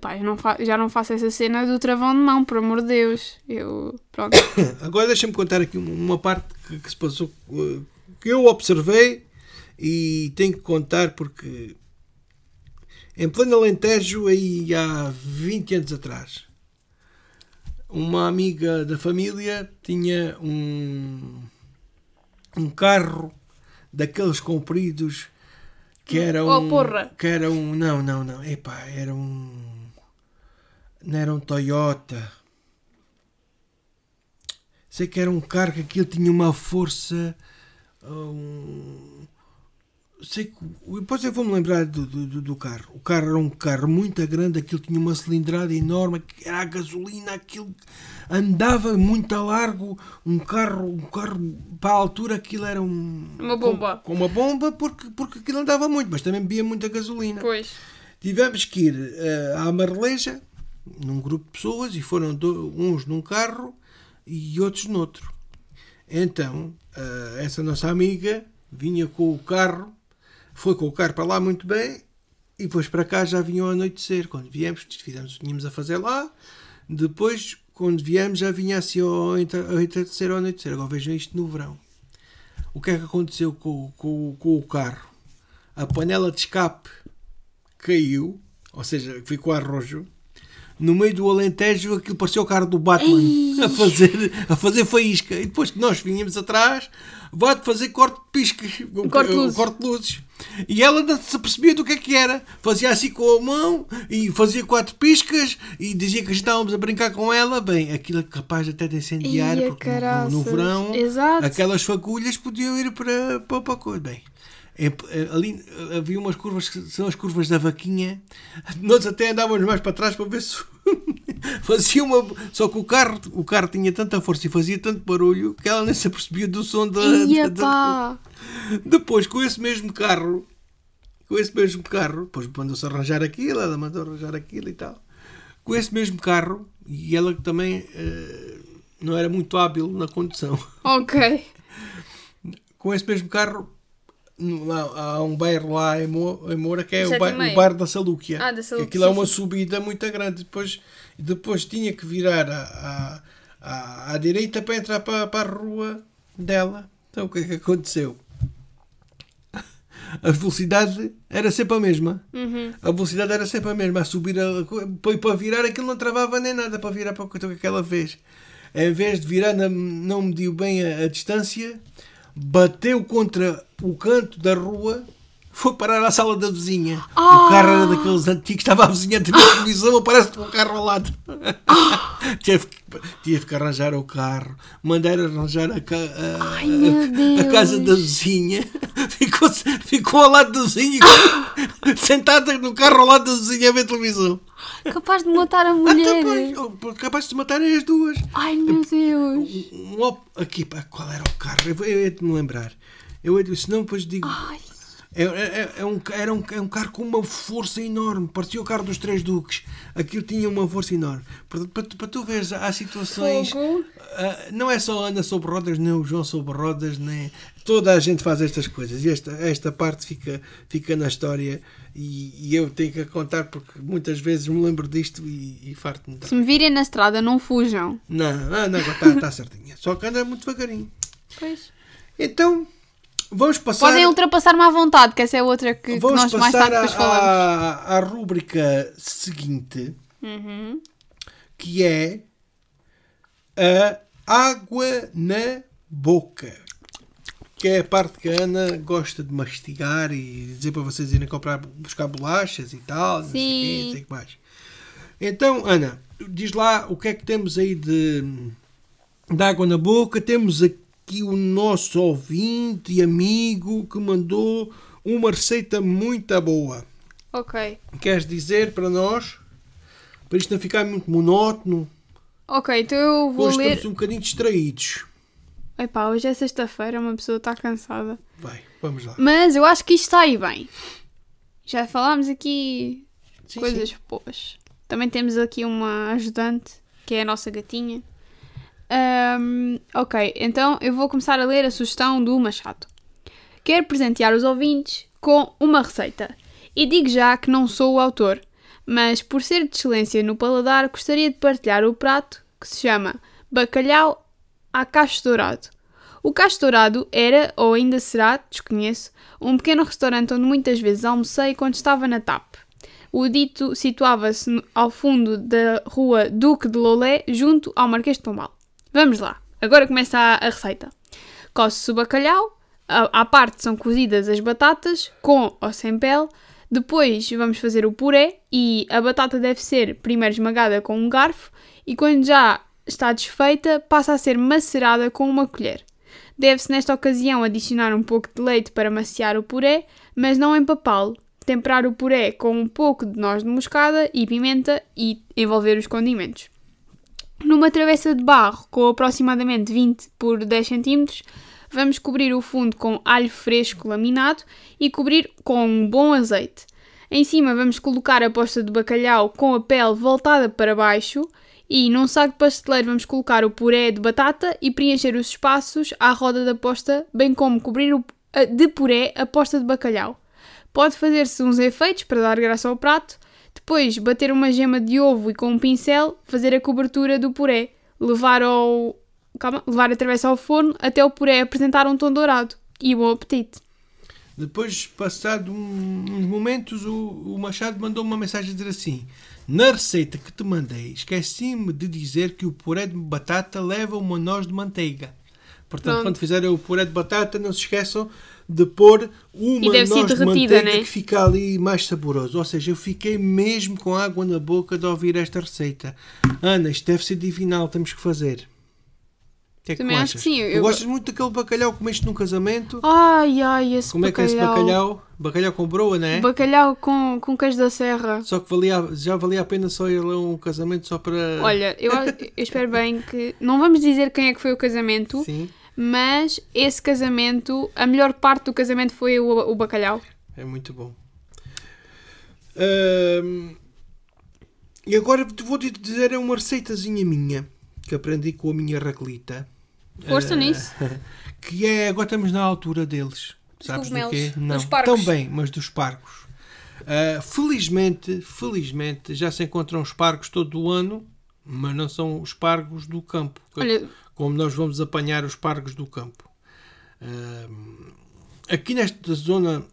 epá, eu não já não faço essa cena do travão de mão, por amor de Deus. Eu, pronto. [coughs] Agora deixa-me contar aqui uma parte que, que se passou, eh, que eu observei e tenho que contar porque em pleno Alentejo, aí há 20 anos atrás, uma amiga da família tinha um, um carro daqueles compridos que era Oh, um. porra. Que era um. Não, não, não. Epá, era um. Não era um Toyota. Sei que era um carro que aquilo tinha uma força. Um... Sei que. Depois eu vou-me lembrar do, do, do- carro. O carro era um carro muito grande, aquilo tinha uma cilindrada enorme, que era a gasolina, aquilo andava muito a largo. Um carro, um carro para a altura, aquilo era um. Uma bomba. Com, com uma bomba, porque, porque aquilo andava muito, mas também bebia muita gasolina. Pois. Tivemos que ir eh, à Marleja, num grupo de pessoas, e foram do- uns num carro e outros noutro. Então, eh, essa nossa amiga vinha com o carro, foi com o carro para lá muito bem, e depois para cá já vinham ao anoitecer. Quando viemos, fizemos o que tínhamos a fazer lá, depois, quando viemos, já vinha assim ao entardecer, ao anoitecer. Agora vejam isto no verão. O que é que aconteceu com, com, com o carro? A panela de escape caiu, ou seja, ficou a arrojo. No meio do Alentejo, aquilo parecia o carro do Batman a fazer, a fazer faísca. E depois que nós vinhamos atrás, vai-te fazer corte de piscas, corte de luzes. corte de luzes. E ela não se apercebia do que é que era. Fazia assim com a mão e fazia quatro piscas e dizia que estávamos a brincar com ela. Bem, aquilo é capaz até de incendiar, Ia, porque no- no, verão Exato. aquelas fagulhas podiam ir para, para, para a coisa. Bem, é- ali eh, havia umas curvas que são as curvas da vaquinha. Nós até andávamos mais para trás para ver se [laughs] fazia uma. Só que o carro, o carro tinha tanta força e fazia tanto barulho que ela nem se apercebia do som da. Ia da- pá! Depois, com esse mesmo carro, com esse mesmo carro, depois mandou-se arranjar aquilo, ela mandou arranjar aquilo e tal. Com esse mesmo carro, e ela também eh, não era muito hábil na condução. Ok. com esse mesmo carro há, um bairro lá em, Mo, em Moura que é o, bairro, o bairro da Salúquia. Ah, da Salúquia, Aquilo é uma subida muito grande. Depois, depois tinha que virar à, à, à, direita para entrar para, para a rua dela. Então o que é que aconteceu? [laughs] A velocidade era sempre a mesma. Uhum. A velocidade era sempre a mesma. A subir a, para, virar aquilo não travava nem nada para virar para o que que ela fez. Em vez de virar, não, não mediu bem a, a distância, bateu contra o canto da rua, foi parar à sala da vizinha. Ah! O carro era daqueles antigos, estava a vizinha a ter a televisão, aparece com o carro ao lado. [laughs] tive, que, tive que arranjar o carro, mandar arranjar a, a- Ai, a casa da vizinha. [laughs] Ficou, ficou ao lado da vizinha, [gasps] sentada no carro ao lado da vizinha a ver televisão. Capaz de matar a Ah, mulher. então, pois, capaz de se matarem as duas. Ai meu Deus. Um op- aqui, pá, qual era o carro? Eu, vou- eu hei de me lembrar. Eu senão depois digo. Ai. É, é- é um, era um, é um carro com uma força enorme. Parecia o carro dos Três Duques. Aquilo tinha uma força enorme. Portanto, para, tu- para tu veres, há situações. Ah, não é só a Ana sobre rodas, nem o João sobre rodas, nem. Toda a gente faz estas coisas. E esta, esta parte fica, fica na história. E, e eu tenho que contar porque muitas vezes me lembro disto e, e farto-me. Se me virem na estrada, não fujam. Não, a Ana está tá certinha. Só que anda muito devagarinho. Pois. Então, vamos passar. Podem ultrapassar-me à vontade, que essa é outra que, que nós mais tarde depois falamos. à, à rúbrica seguinte, Uhum. que é a água na boca. Que é a parte que a Ana gosta de mastigar e dizer para vocês irem comprar, buscar bolachas e tal, não sei o quê, Sim. não sei o que mais. Então, Ana, diz lá o que é que temos aí de, de água na boca. Temos aqui o nosso ouvinte e amigo que mandou uma receita muito boa. Ok. Queres dizer para nós? Para isto não ficar muito monótono. Ok, então eu vou Hoje ler. estamos um bocadinho distraídos. Epá, hoje é sexta-feira, uma pessoa está cansada. Vai, vamos lá. Mas eu acho que isto está aí bem. Já falámos aqui Sim, coisas sim. boas. Também temos aqui uma ajudante, que é a nossa gatinha. Ahm, ok, então eu vou começar a ler a sugestão do Machado. Quero presentear os ouvintes com uma receita. E digo já que não sou o autor, mas por ser de excelência no paladar, gostaria de partilhar o prato que se chama Bacalhau a Cacho Dourado. O Cacho Dourado era, ou ainda será, desconheço, um pequeno restaurante onde muitas vezes almocei quando estava na TAP. O dito situava-se ao fundo da rua Duque de Lolé, junto ao Marquês de Pombal. Vamos lá, agora começa a, a receita. Coce-se o bacalhau, à parte são cozidas as batatas, com ou sem pele, depois vamos fazer o puré e a batata deve ser primeiro esmagada com um garfo e quando já está desfeita passa a ser macerada com uma colher. Deve-se nesta ocasião adicionar um pouco de leite para maciar o puré, mas não empapá-lo. Temperar o puré com um pouco de noz de moscada e pimenta e envolver os condimentos. Numa travessa de barro com aproximadamente 20 por 10 cm, vamos cobrir o fundo com alho fresco laminado e cobrir com um bom azeite. Em cima vamos colocar a posta de bacalhau com a pele voltada para baixo e num saco de pasteleiro vamos colocar o puré de batata e preencher os espaços à roda da posta, bem como cobrir a- de puré a posta de bacalhau. Pode fazer-se uns efeitos para dar graça ao prato, depois bater uma gema de ovo e com um pincel fazer a cobertura do puré, levar, ao, calma, levar a travessa ao forno até o puré apresentar um tom dourado. E bom apetite! Depois, passado um- uns momentos, o, o Machado mandou uma mensagem a dizer assim: Na receita que te mandei, esqueci-me de dizer que o puré de batata leva uma noz de manteiga. Portanto, Pronto. quando fizerem o puré de batata, não se esqueçam de pôr uma E deve ser noz de derretida, manteiga né? que fica ali mais saboroso. Ou seja, eu fiquei mesmo com água na boca de ouvir esta receita. Ana, isto deve ser divinal, temos que fazer. Que é que Também acho que sim, Tu eu- gostas muito daquele bacalhau que comeste num casamento? Ai, ai, esse Como é que é esse bacalhau. bacalhau? Bacalhau com broa, não é? Bacalhau com, com queijo da serra. Só que valia, já valia a pena só ir a um casamento só para. Olha, eu, eu espero bem que. Não vamos dizer quem é que foi o casamento, Sim, mas esse casamento, a melhor parte do casamento foi o, o bacalhau. é muito bom. E agora vou-te dizer é uma receitazinha minha que aprendi com a minha raclita. Força Ah, nisso. [laughs] Que é, agora estamos na altura deles. Dos Sabes do cogumelos, quê? dos Não, pargos. também, mas dos pargos. Ah, felizmente, felizmente, já se encontram os pargos todo o ano, mas não são os pargos do campo. Olha, como nós vamos apanhar os pargos do campo. Aqui nesta zona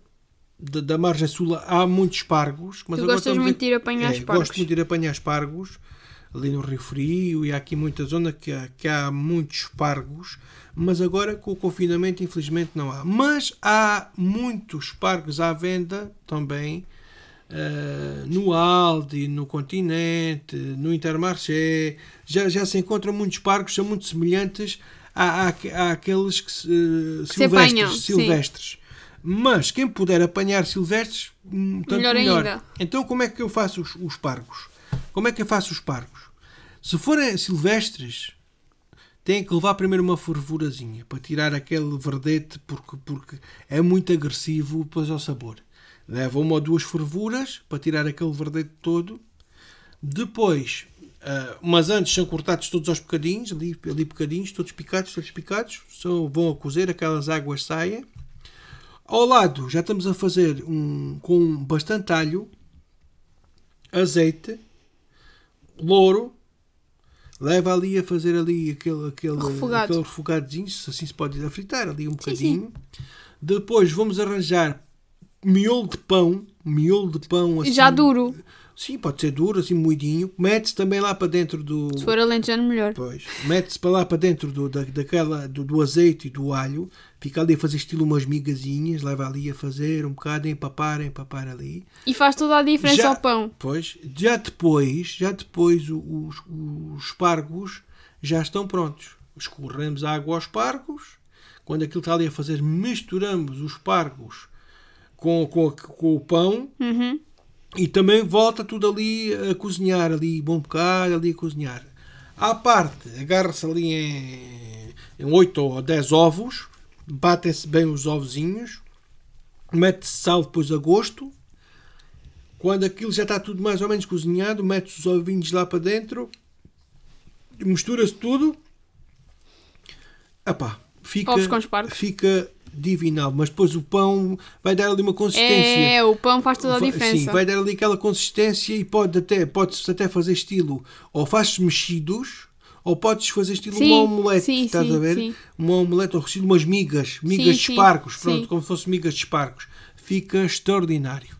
da, da margem sul há muitos pargos. Mas tu agora gostas muito de ir apanhar É, os pargos. Gosto muito de ir apanhar espargos ali no Rio Frio e há aqui muita zona que há, que há muitos espargos, mas agora com o confinamento infelizmente não há. Mas há muitos espargos à venda também eh, no Aldi, no Continente, no Intermarché. Já, já se encontram muitos espargos, são muito semelhantes à, à, àqueles que se, eh, apanham, silvestres. sim. silvestres. Mas quem puder apanhar silvestres, hum, tanto Melhor melhor. ainda. Então, como é que eu faço os, os pargos? Como é que eu faço os pargos? Se forem silvestres, têm que levar primeiro uma fervurazinha para tirar aquele verdete porque, porque é muito agressivo depois ao sabor. Leva uma ou duas fervuras para tirar aquele verdete todo. Depois, uh, mas antes são cortados todos aos bocadinhos, ali, ali bocadinhos, todos picados, todos picados, são, vão a cozer, aquelas águas saem. Ao lado já estamos a fazer um com bastante alho, azeite, louro, leva ali a fazer ali aquele, aquele, Refogado. aquele se assim se pode a fritar ali um Sim, bocadinho. Depois vamos arranjar miolo de pão, miolo de pão assim. Já duro. Sim, pode ser duro, assim moidinho. Mete-se também lá para dentro do. Se for alentejano, melhor. Pois, mete-se para lá para dentro do, da, daquela, do, do azeite e do alho, fica ali a fazer estilo umas migazinhas, leva ali a fazer um bocado, empapar, empapar ali. E faz toda a diferença Já- ao pão. Pois, já depois, já depois os, os espargos já estão prontos. Escorremos a água aos espargos. Quando aquilo está ali a fazer, misturamos os espargos com, com, com o pão Uhum. e também volta tudo ali a cozinhar, ali bom bocado, ali a cozinhar. À parte, agarra-se ali em, em 8 ou 10 ovos, batem-se bem os ovozinhos, mete-se sal depois a gosto. Quando aquilo já está tudo mais ou menos cozinhado, mete os ovinhos lá para dentro, mistura-se tudo. Epá, fica, Ovos com espargos. fica divinal, mas depois o pão vai dar ali uma consistência. É, o pão faz toda a diferença. Sim, vai dar ali aquela consistência e pode até, pode-se até fazer estilo, ou fazes mexidos, ou podes fazer estilo Sim, uma omelete, sim, estás sim, a ver? sim. Uma omelete ou estilo umas migas, migas de espargos, pronto, como se fosse migas de espargos. Fica extraordinário.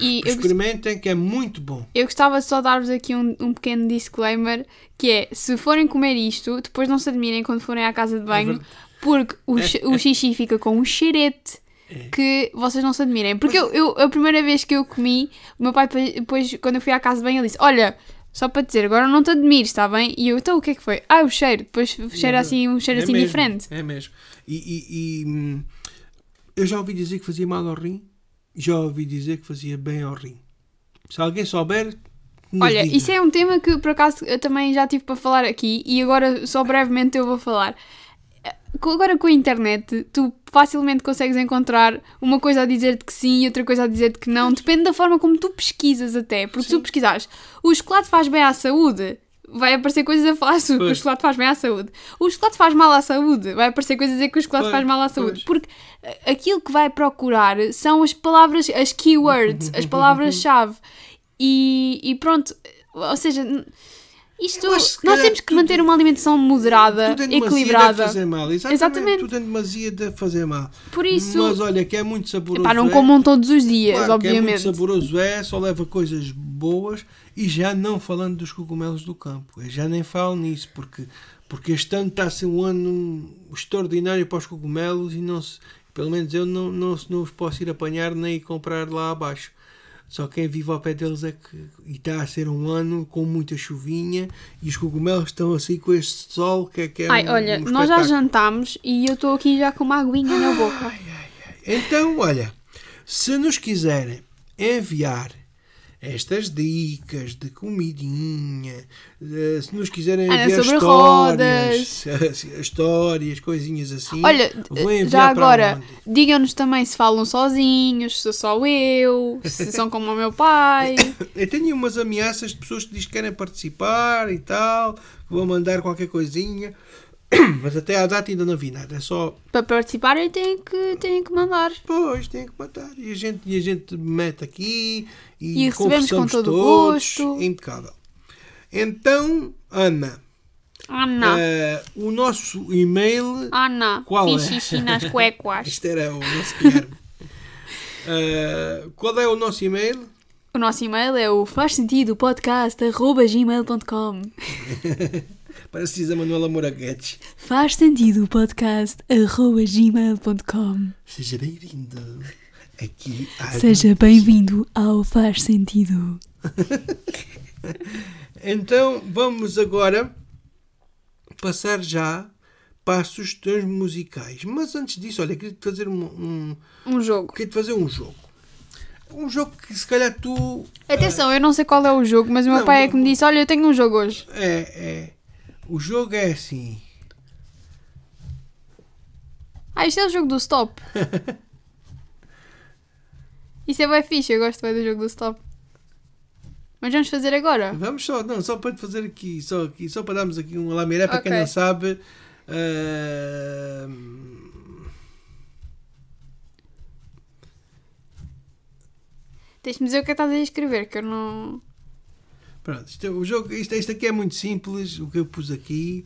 E eu Experimentem que é muito bom. Eu gostava de só dar-vos aqui um, um pequeno disclaimer, que é, se forem comer isto, depois não se admirem quando forem à casa de banho, verdade. Porque o, o [laughs] xixi fica com um cheirete que vocês não se admirem. Porque eu, eu- a primeira vez que eu comi, o meu pai depois, quando eu fui à casa de banho, ele disse, olha... Só para dizer, agora não te admires, está bem? E eu, então o que é que foi? Ah, o cheiro. Depois cheira assim, um cheiro É assim mesmo, diferente. É mesmo. E, e- e, hum, eu já ouvi dizer que fazia mal ao rim, já ouvi dizer que fazia bem ao rim. Se alguém souber, Olha, diga. isso é um tema que por acaso eu também já tive para falar aqui e agora só brevemente eu vou falar. Agora com a internet, tu facilmente consegues encontrar uma coisa a dizer-te que sim e outra coisa a dizer-te que não. Depende da forma como tu pesquisas até. Porque se tu pesquisares o chocolate faz bem à saúde, vai aparecer coisas a falar sobre que o Pois. chocolate faz bem à saúde. O chocolate faz mal à saúde, vai aparecer coisas a dizer que o chocolate Pois, faz mal à pois. saúde. Porque eh, aquilo que vai procurar são as palavras, as keywords, as [laughs] palavras-chave. E, e pronto, ou seja, isto, nós temos que tudo- manter uma alimentação moderada, tudo equilibrada. fazer mal. Exatamente. Exatamente. Tudo em demasia deve fazer mal. Por isso, Mas olha, que é muito saboroso. epá, não é. comam todos os dias, Claro, que é muito obviamente. saboroso é, só leva coisas boas e já não falando dos cogumelos do campo. Eu já nem falo nisso, porque, porque este ano está a ser um ano extraordinário para os cogumelos e não se, pelo menos eu não, não, não os posso ir apanhar nem ir comprar lá abaixo. Só quem vive ao pé deles é que. E está a ser um ano com muita chuvinha e os cogumelos estão assim com este sol que é que é Ai, um- olha, um nós já jantámos e eu estou aqui já com uma aguinha na boca. Então, olha, se nos quiserem enviar estas dicas de comidinha, eh, se nos quiserem Ana, enviar sobre histórias, [laughs] histórias, coisinhas assim, Olha, vou já agora, digam-nos também se falam sozinhos, se sou eu, se são como o meu pai. [coughs] Eu tenho umas ameaças de pessoas que dizem que querem participar e tal, que vão mandar qualquer coisinha, [coughs] mas até à data ainda não vi nada, é só Para participarem têm que, têm que mandar. Pois, tem que matar. E a gente, e a gente mete aqui e, E recebemos com todo o gosto. Impecável. Então, Ana, Ana, eh, o nosso e-mail. Ana, qual fiz é? nas cuecas. [laughs] Este era o nosso Guilherme. Eh, qual é o nosso e-mail? O nosso e-mail é o fazsentidopodcast.gmail.com [laughs] Parece diz a Manuela Moura Guedes. Faz sentido podcast.gmail.com Seja bem-vindo aqui à Seja bem-vindo ao Faz Sentido. [laughs] Então vamos agora passar já para as sugestões musicais. Mas antes disso, olha, queria-te fazer um, um, Um jogo. queria-te fazer um jogo. Um jogo que se calhar tu. Atenção, eu não sei qual é o jogo, mas o meu Não, pai é que me disse: Olha, eu tenho um jogo hoje. É, é. O jogo é assim. Ah, isto é o jogo do stop. [laughs] Isso é bem fixe, eu gosto bem do jogo do stop. Mas vamos fazer agora. Vamos só, não, só para fazer aqui, só, aqui, só para darmos aqui um lamiré para quem não sabe. ah, Tens-me dizer o é que estás a escrever, que eu não. Pronto, isto, é- o jogo, isto, isto aqui é muito simples, o que eu pus aqui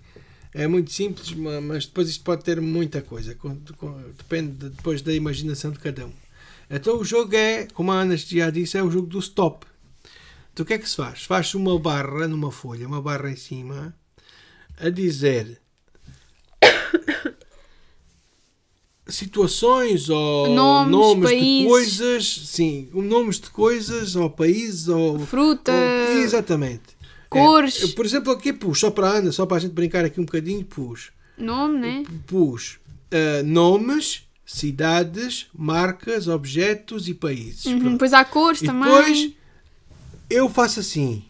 é muito simples, ma- mas depois isto pode ter muita coisa, com- com- depende de- depois da imaginação de cada um. Então o jogo é, como a Ana já disse, é o jogo do stop. Então o que é que se faz? Faz-se uma barra numa folha, uma barra em cima, a dizer situações ou Nomes, nomes, de coisas, sim, nomes de coisas ou países ou Fruta. ou- exatamente. Cores. É, por exemplo, aqui pus, só para a Ana, só para a gente brincar aqui um bocadinho, pus, Nome, né? pus ah, nomes, cidades, marcas, objetos e países. Uhum. Depois há cores E também. depois eu faço assim.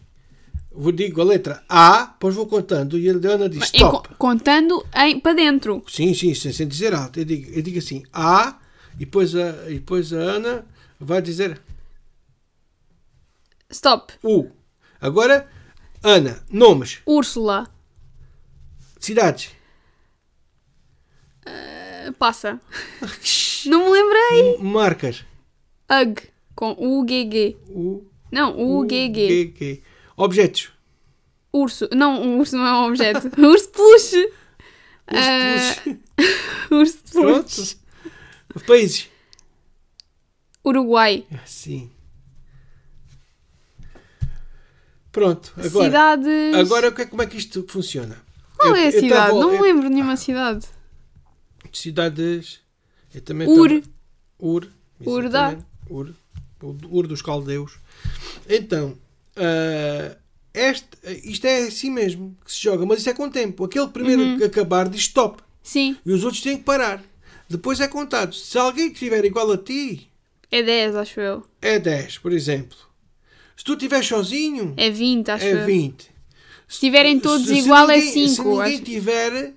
Vou digo a letra A, depois vou contando e a Ana diz Em stop. co- contando em, para dentro. Sim, sim, sem, sem dizer alto. Eu digo, eu digo assim, A, e depois a, e depois a Ana vai dizer Stop. U. Agora, Ana, nomes, Úrsula. cidades. Uh, Passa. [laughs] não me lembrei. M- Marcas. UG. Com U-G-G. U, Não, U-G-G. G, G. Objetos. Urso. Não, um urso não é um objeto. [laughs] urso de peluche. Os Ah, peluches. [laughs] urso de Pronto. peluche. Países. Uruguai. Sim. Pronto. Agora, Cidades. agora é- como é que isto funciona? Qual é a eu cidade? tava- não me lembro de nenhuma cidade. Cidades. Eu também Ur. tava- Ur. Ur. Ur. Ur dos caldeus. Então, ah, este, isto é assim mesmo que se joga, mas isso é com tempo. Aquele primeiro Uhum. que acabar diz stop Sim, e os outros têm que parar. Depois é contado. Se alguém tiver igual a ti, é 10, acho eu. é 10, por exemplo. Se tu estiveres sozinho, É 20, acho é eu. 20. Se estiverem todos Se- se igual é ninguém- 5. Se ninguém acho. tiver,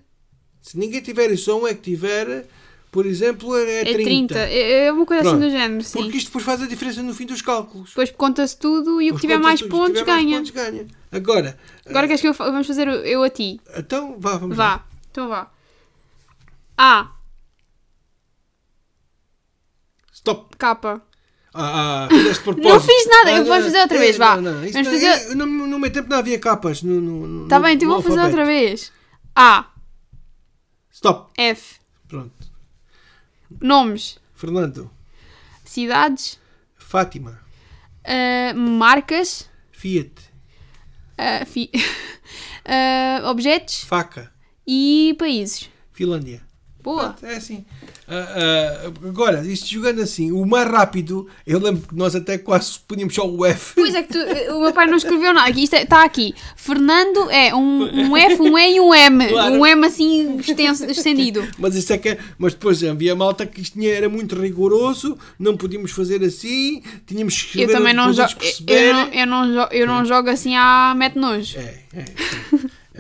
se ninguém tiver e só um é que tiver, por exemplo, é, É 30. 30. É é uma coisa Pronto. assim do género, sim. Porque isto depois faz a diferença no fim dos cálculos. Depois conta-se tudo e o que tiver mais tudo. Pontos tiver mais ganha. pontos, ganha. Agora, Agora queres que eu vamos fazer eu a ti? então vá, vamos lá. Vá. Então vá. A. Stop. K. Ah, ah, fizeste [laughs] propósito. Não fiz nada, Ah, eu vou fazer outra é, vez, vá. Não, não, Vamos não, fazer- é- no, no meu tempo não havia capas. No, no, Tá no- bem, então vou fazer outra vez. A. Stop. F. Pronto. Nomes. Fernando. Cidades. Fátima. ah, marcas. Fiat. ah, fi- [laughs] ah, objetos. Faca. E países. Finlândia. Boa. É assim. Ah, ah, agora, isto jogando assim, o mais rápido, eu lembro que nós até quase punhamos só o F. Pois é que tu, o meu pai não escreveu nada. Isto está aqui. Fernando é um, um F, um E e um M. Claro. Um M assim extenso, estendido. Mas isso é que é- Mas depois havia malta que isto tinha- era muito rigoroso, não podíamos fazer assim, tínhamos que Eu escrever também não jogo. Eu, não, eu, não jo- eu não jogo assim à mete nojo. É, é.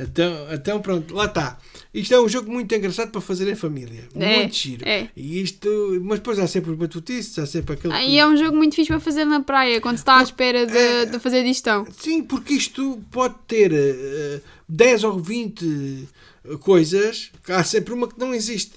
então, então pronto, lá está. Isto é um jogo muito engraçado para fazer em família. É, muito giro. é. E isto, mas depois há sempre os batutices, há sempre aquele. Ah, E é um jogo muito fixe para fazer na praia, quando se está à espera de, É. de fazer digestão. Sim, porque isto pode ter eh, 10 ou 20 coisas, há sempre uma que não existe.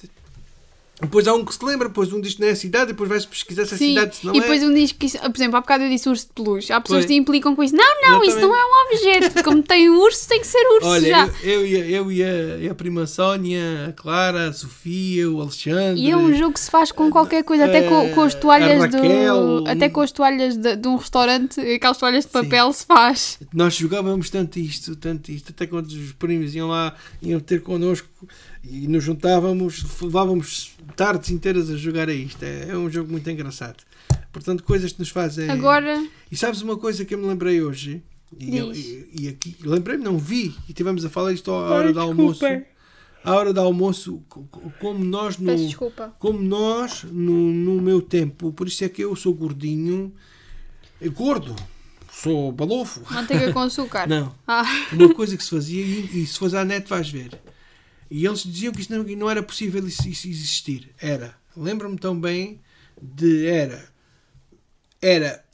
Depois há um que se lembra, depois um diz que não é a cidade, depois vai-se pesquisar se a Sim, cidade se não e é. depois um diz que isso, por exemplo, há bocado eu disse urso de peluche. Há pessoas Pois. que implicam com isso. Não, não, isso Exatamente. não é um objeto. [laughs] Como tem um urso, tem que ser urso Olha, já. eu, eu, e a- eu e, a, e a prima Sónia, a Clara, a Sofia, o Alexandre. E é um jogo que se faz com qualquer coisa, até com, com as a toalhas Raquel, do. Até com as toalhas de, de um restaurante, aquelas toalhas de papel se faz. Nós jogávamos tanto isto, tanto isto, até quando os primos iam lá, iam ter connosco e nos juntávamos, levávamos tardes inteiras a jogar a isto. É, é um jogo muito engraçado. Portanto, coisas que nos fazem. Agora, E sabes uma coisa que eu me lembrei hoje? E, eu- e- e aqui, lembrei-me, não vi, e tivemos a falar isto à hora do almoço. À hora do almoço, co- co- como nós no. Como nós, no, no meu tempo, por isso é que eu sou gordinho, eh, gordo, sou balofo. Manteiga com [laughs] açúcar. Não, Ah, uma coisa que se fazia, e, e se fores à net vais ver, E eles diziam que isto não, não era possível isso, isso existir. Era. Lembro-me tão bem de. Era. Era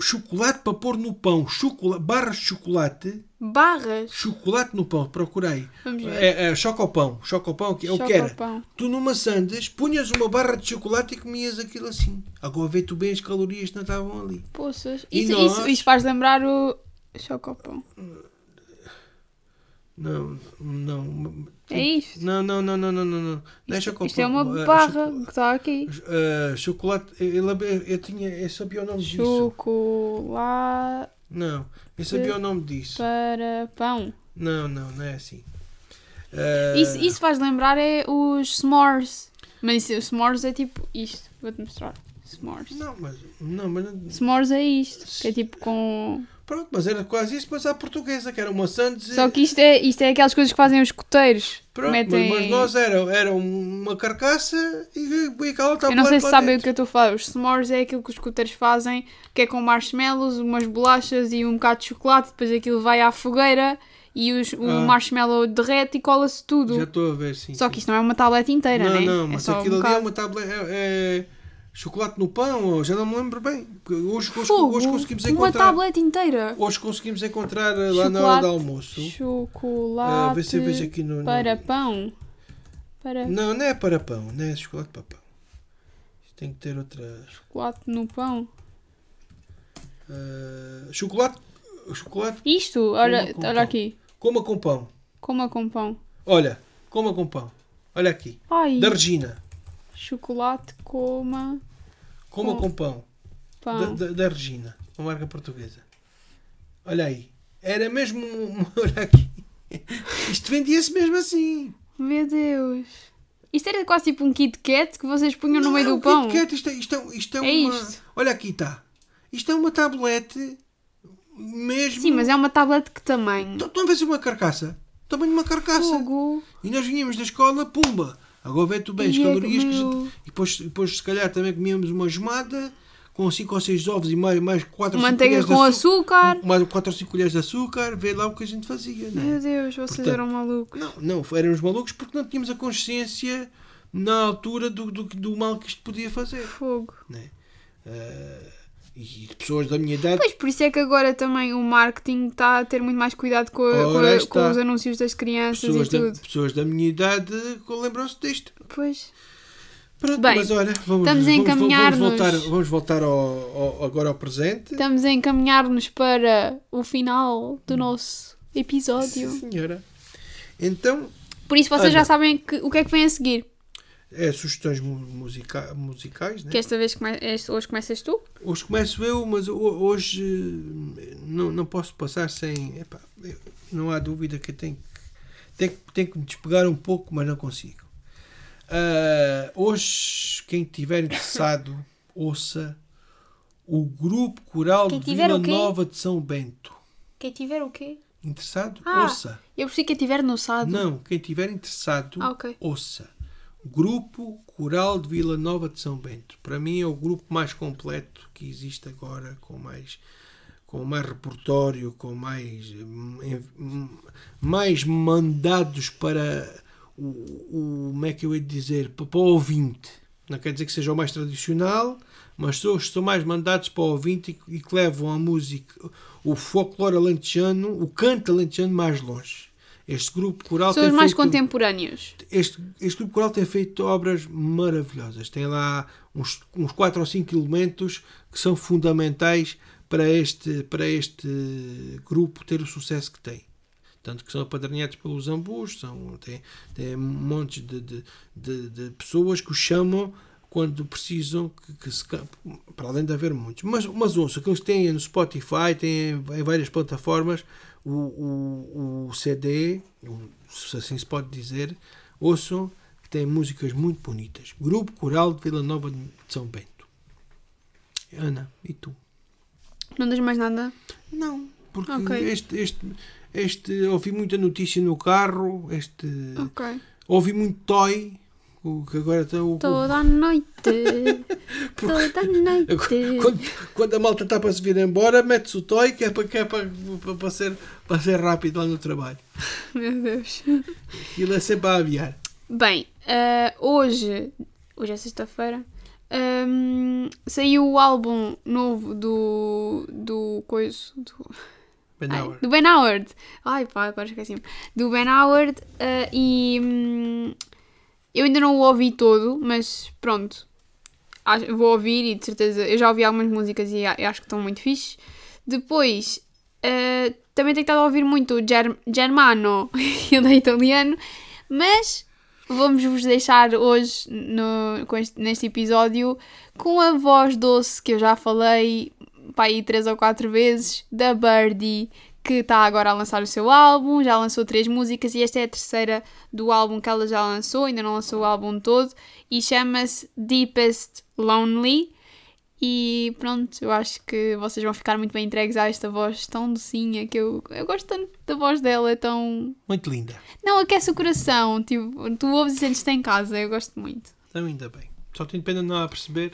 chocolate para pôr no pão. Chocolate, barras de chocolate. Barras. Chocolate no pão. Procurei. Vamos ver. É, é chocopão. Chocopão que é o que era. Tu numa sandes punhas uma barra de chocolate e comias aquilo assim. Agora vê tu bem as calorias que não estavam ali. Poças. Isso, nós? isso, isso faz lembrar o Chocopão. Não, não. É isto. Não, não, não, não, não, não. não. Não é chocopão. Isto é uma barra que está aqui. ah, chocolate. Eu, eu, eu tinha. Eu sabia o nome disso. Chocolate Não, eu sabia o nome disso. para pão. Não, não, não é assim. Isso, isso faz lembrar é os s'mores. Mas os s'mores é tipo isto. Vou-te mostrar. S'mores. Não, mas. Não, mas. S'mores é isto. Que é tipo com. Pronto, mas era quase isso, mas à portuguesa, que era uma sandes. Só que isto é, isto é aquelas coisas que fazem os coteiros. Pronto, Metem... mas, mas nós era, era uma carcaça e, e aquela estava Eu não sei se sabem o que eu estou a falar. Os s'mores é aquilo que os coteiros fazem, que é com marshmallows, umas bolachas e um bocado de chocolate. Depois aquilo vai à fogueira e os, o Ah. marshmallow derrete e cola-se tudo. Já estou a ver, sim. Só sim. que isto não é uma tableta inteira, Não, né? não, é mas só aquilo um ali é bocado. uma tableta. É, é chocolate no pão, já não me lembro bem. Hoje, hoje, Fogo, hoje conseguimos uma encontrar. tableta inteira. Hoje conseguimos encontrar eh, lá na hora do almoço. Chocolate vê se vejo aqui no. no- para pão. Para Não, não é para pão, não é chocolate para pão. Tem que ter outra. chocolate no pão. eh, chocolate. Chocolate. Isto, olha, olha pão. aqui. Coma com pão. Coma com pão. Olha, coma com pão. Olha aqui. Ai, Da Regina. chocolate, coma Coma Com com pão. Da, pão. da, da Regina. Uma marca portuguesa. Olha aí. Era mesmo. um- [laughs] Olha aqui. Isto vendia-se mesmo assim. Meu Deus. Isto era quase tipo um Kit Kat que vocês punham no Não meio é do um pão. Kit Kat, isto é, isto é, isto é, É uma. isto. Olha aqui está. Isto é uma tablete. Mesmo. Sim, mas é uma tablet que tamanho? Estão a ver uma carcaça? Tamanho de uma carcaça. Fogo. E nós vinhamos da escola, pumba. Agora vê tu bem as é calorias que a meu- gente. E depois, depois, se calhar, também comíamos uma gemada com 5 ou 6 ovos e mais, mais 4 ou 5 Manteiga colheres de com açúcar. açúcar. Mais 4 ou 5 colheres de açúcar. Vê lá o que a gente fazia, não é? Meu Deus, vocês Portanto, eram malucos. Não, não, éramos malucos porque não tínhamos a consciência na altura do, do, do mal que isto podia fazer. Fogo. Né? Ah, e pessoas da minha idade. Pois, por isso é que agora também o marketing está a ter muito mais cuidado com, a- com a- com os anúncios das crianças Pessoas e da, tudo. pessoas da minha idade lembram-se disto. Pois. Pronto, Bem, mas olha, vamos, estamos a vamos- encaminhar-nos. Vamos voltar, vamos voltar ao, ao- agora ao presente. Estamos a encaminhar-nos para o final do nosso episódio. Sim, senhora. Então, Por isso vocês Olha. já sabem que- o que é que vem a seguir. É sugestões mu- musica- musicais, né? Que esta vez come- hoje começas tu? Hoje começo eu, mas ho- hoje eh, não, não posso passar sem. epá, não há dúvida que tenho que, tenho, que- tenho que me despegar um pouco, mas não consigo. Ah, hoje, quem estiver interessado, [laughs] ouça o Grupo Coral de tiver Vila? Nova de São Bento. Quem tiver o quê? Interessado? Ah. Ouça. Eu percebi que tiver no sado. Não, quem estiver interessado, Ah, ok. ouça. Grupo Coral de Vila Nova de São Bento. Para mim é o grupo mais completo que existe agora, com mais, com mais repertório, com mais, mais mandados para o, o. Como é que eu ia dizer? Para, para o ouvinte. Não quer dizer que seja o mais tradicional, mas são, são mais mandados para o ouvinte e, e que levam a música, o folclore alentejano, o canto alentejano mais longe. Este grupo coral São tem os mais feito- contemporâneos. este, este grupo coral tem feito obras maravilhosas. Tem lá uns, uns 4 ou 5 elementos que são fundamentais para este, para este grupo ter o sucesso que tem. Tanto que são apadrinhados pelos ambos, são, tem, tem montes de, de, de, de pessoas que os chamam quando precisam, que, que se, para além de haver muitos. Mas, mas ouça, que eles têm no Spotify, têm em várias plataformas o, o, o CD, o- se assim se pode dizer, ouçam, que tem músicas muito bonitas. Grupo Coral de Vila Nova de São Bento. Ana, e tu? Não diz mais nada? Não, porque Ok. este, este, este ouvi muita notícia no carro, este Ok. ouvi muito toy, O que agora está o. Toda a noite. [laughs] Toda a noite. Quando, quando a malta está para se vir embora, mete-se o toy que é para, que é para, para, ser, para ser rápido lá no trabalho. Meu Deus. Aquilo é sempre a aviar. Bem, ah, hoje, hoje é sexta-feira, ahm, saiu o álbum novo do. do. coisa. do. Ben Ai, Howard. do Ben Howard. Ai pá, agora esqueci-me. Do Ben Howard ah, e hum, eu ainda não o ouvi todo, mas pronto. Vou ouvir e de certeza. Eu já ouvi algumas músicas e acho que estão muito fixe. Depois ah, também tenho estado a ouvir muito o Ger Germano, [laughs] ele é italiano, mas vamos vos deixar hoje no, este- neste episódio com a voz doce que eu já falei pá, aí três ou quatro vezes da Birdie que está agora a lançar o seu álbum, já lançou três músicas e esta é a terceira do álbum que ela já lançou, ainda não lançou o álbum todo e chama-se Deepest Lonely e pronto, eu acho que vocês vão ficar muito bem entregues a esta voz tão docinha que eu, eu gosto tanto da voz dela, é tão... Muito linda. Não, aquece o coração, tipo, tu ouves e sentes-te em casa, eu gosto muito. Então, ainda bem. Só tenho pena de não a perceber.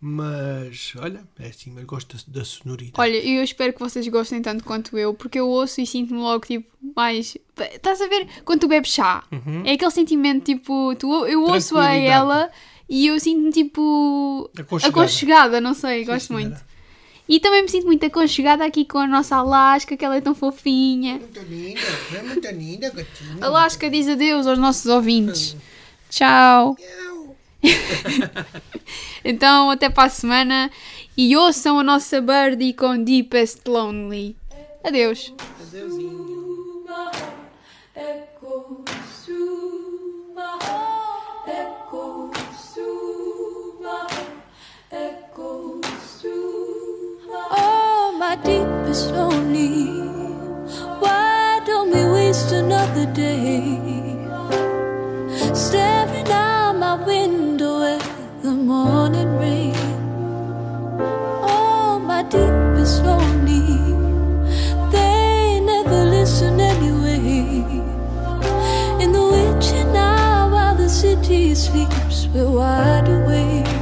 Mas, olha, é assim, mas gosto da, da sonoridade. Olha, eu espero que vocês gostem tanto quanto eu, porque eu ouço e sinto-me logo, tipo, mais... Estás a ver quando tu bebes chá? Uhum. É aquele sentimento, tipo, tu, eu ouço a ela e eu sinto-me, tipo, Aconchegada. aconchegada, não sei, Sim, gosto senhora. muito. E também me sinto muito aconchegada aqui com a nossa Alaska, que ela é tão fofinha. Muito linda, é muito linda, gatinha. Alaska diz adeus aos nossos ouvintes. Tchau. [laughs] Então, até para a semana e ouçam a nossa Birdie com Deepest Lonely. Adeus. Adeusinho. My my my. Oh, my deepest lonely. Why don't we waste another day? Stare deepest lonely. They never listen anyway. In the witching hour, while the city sleeps, we're wide awake.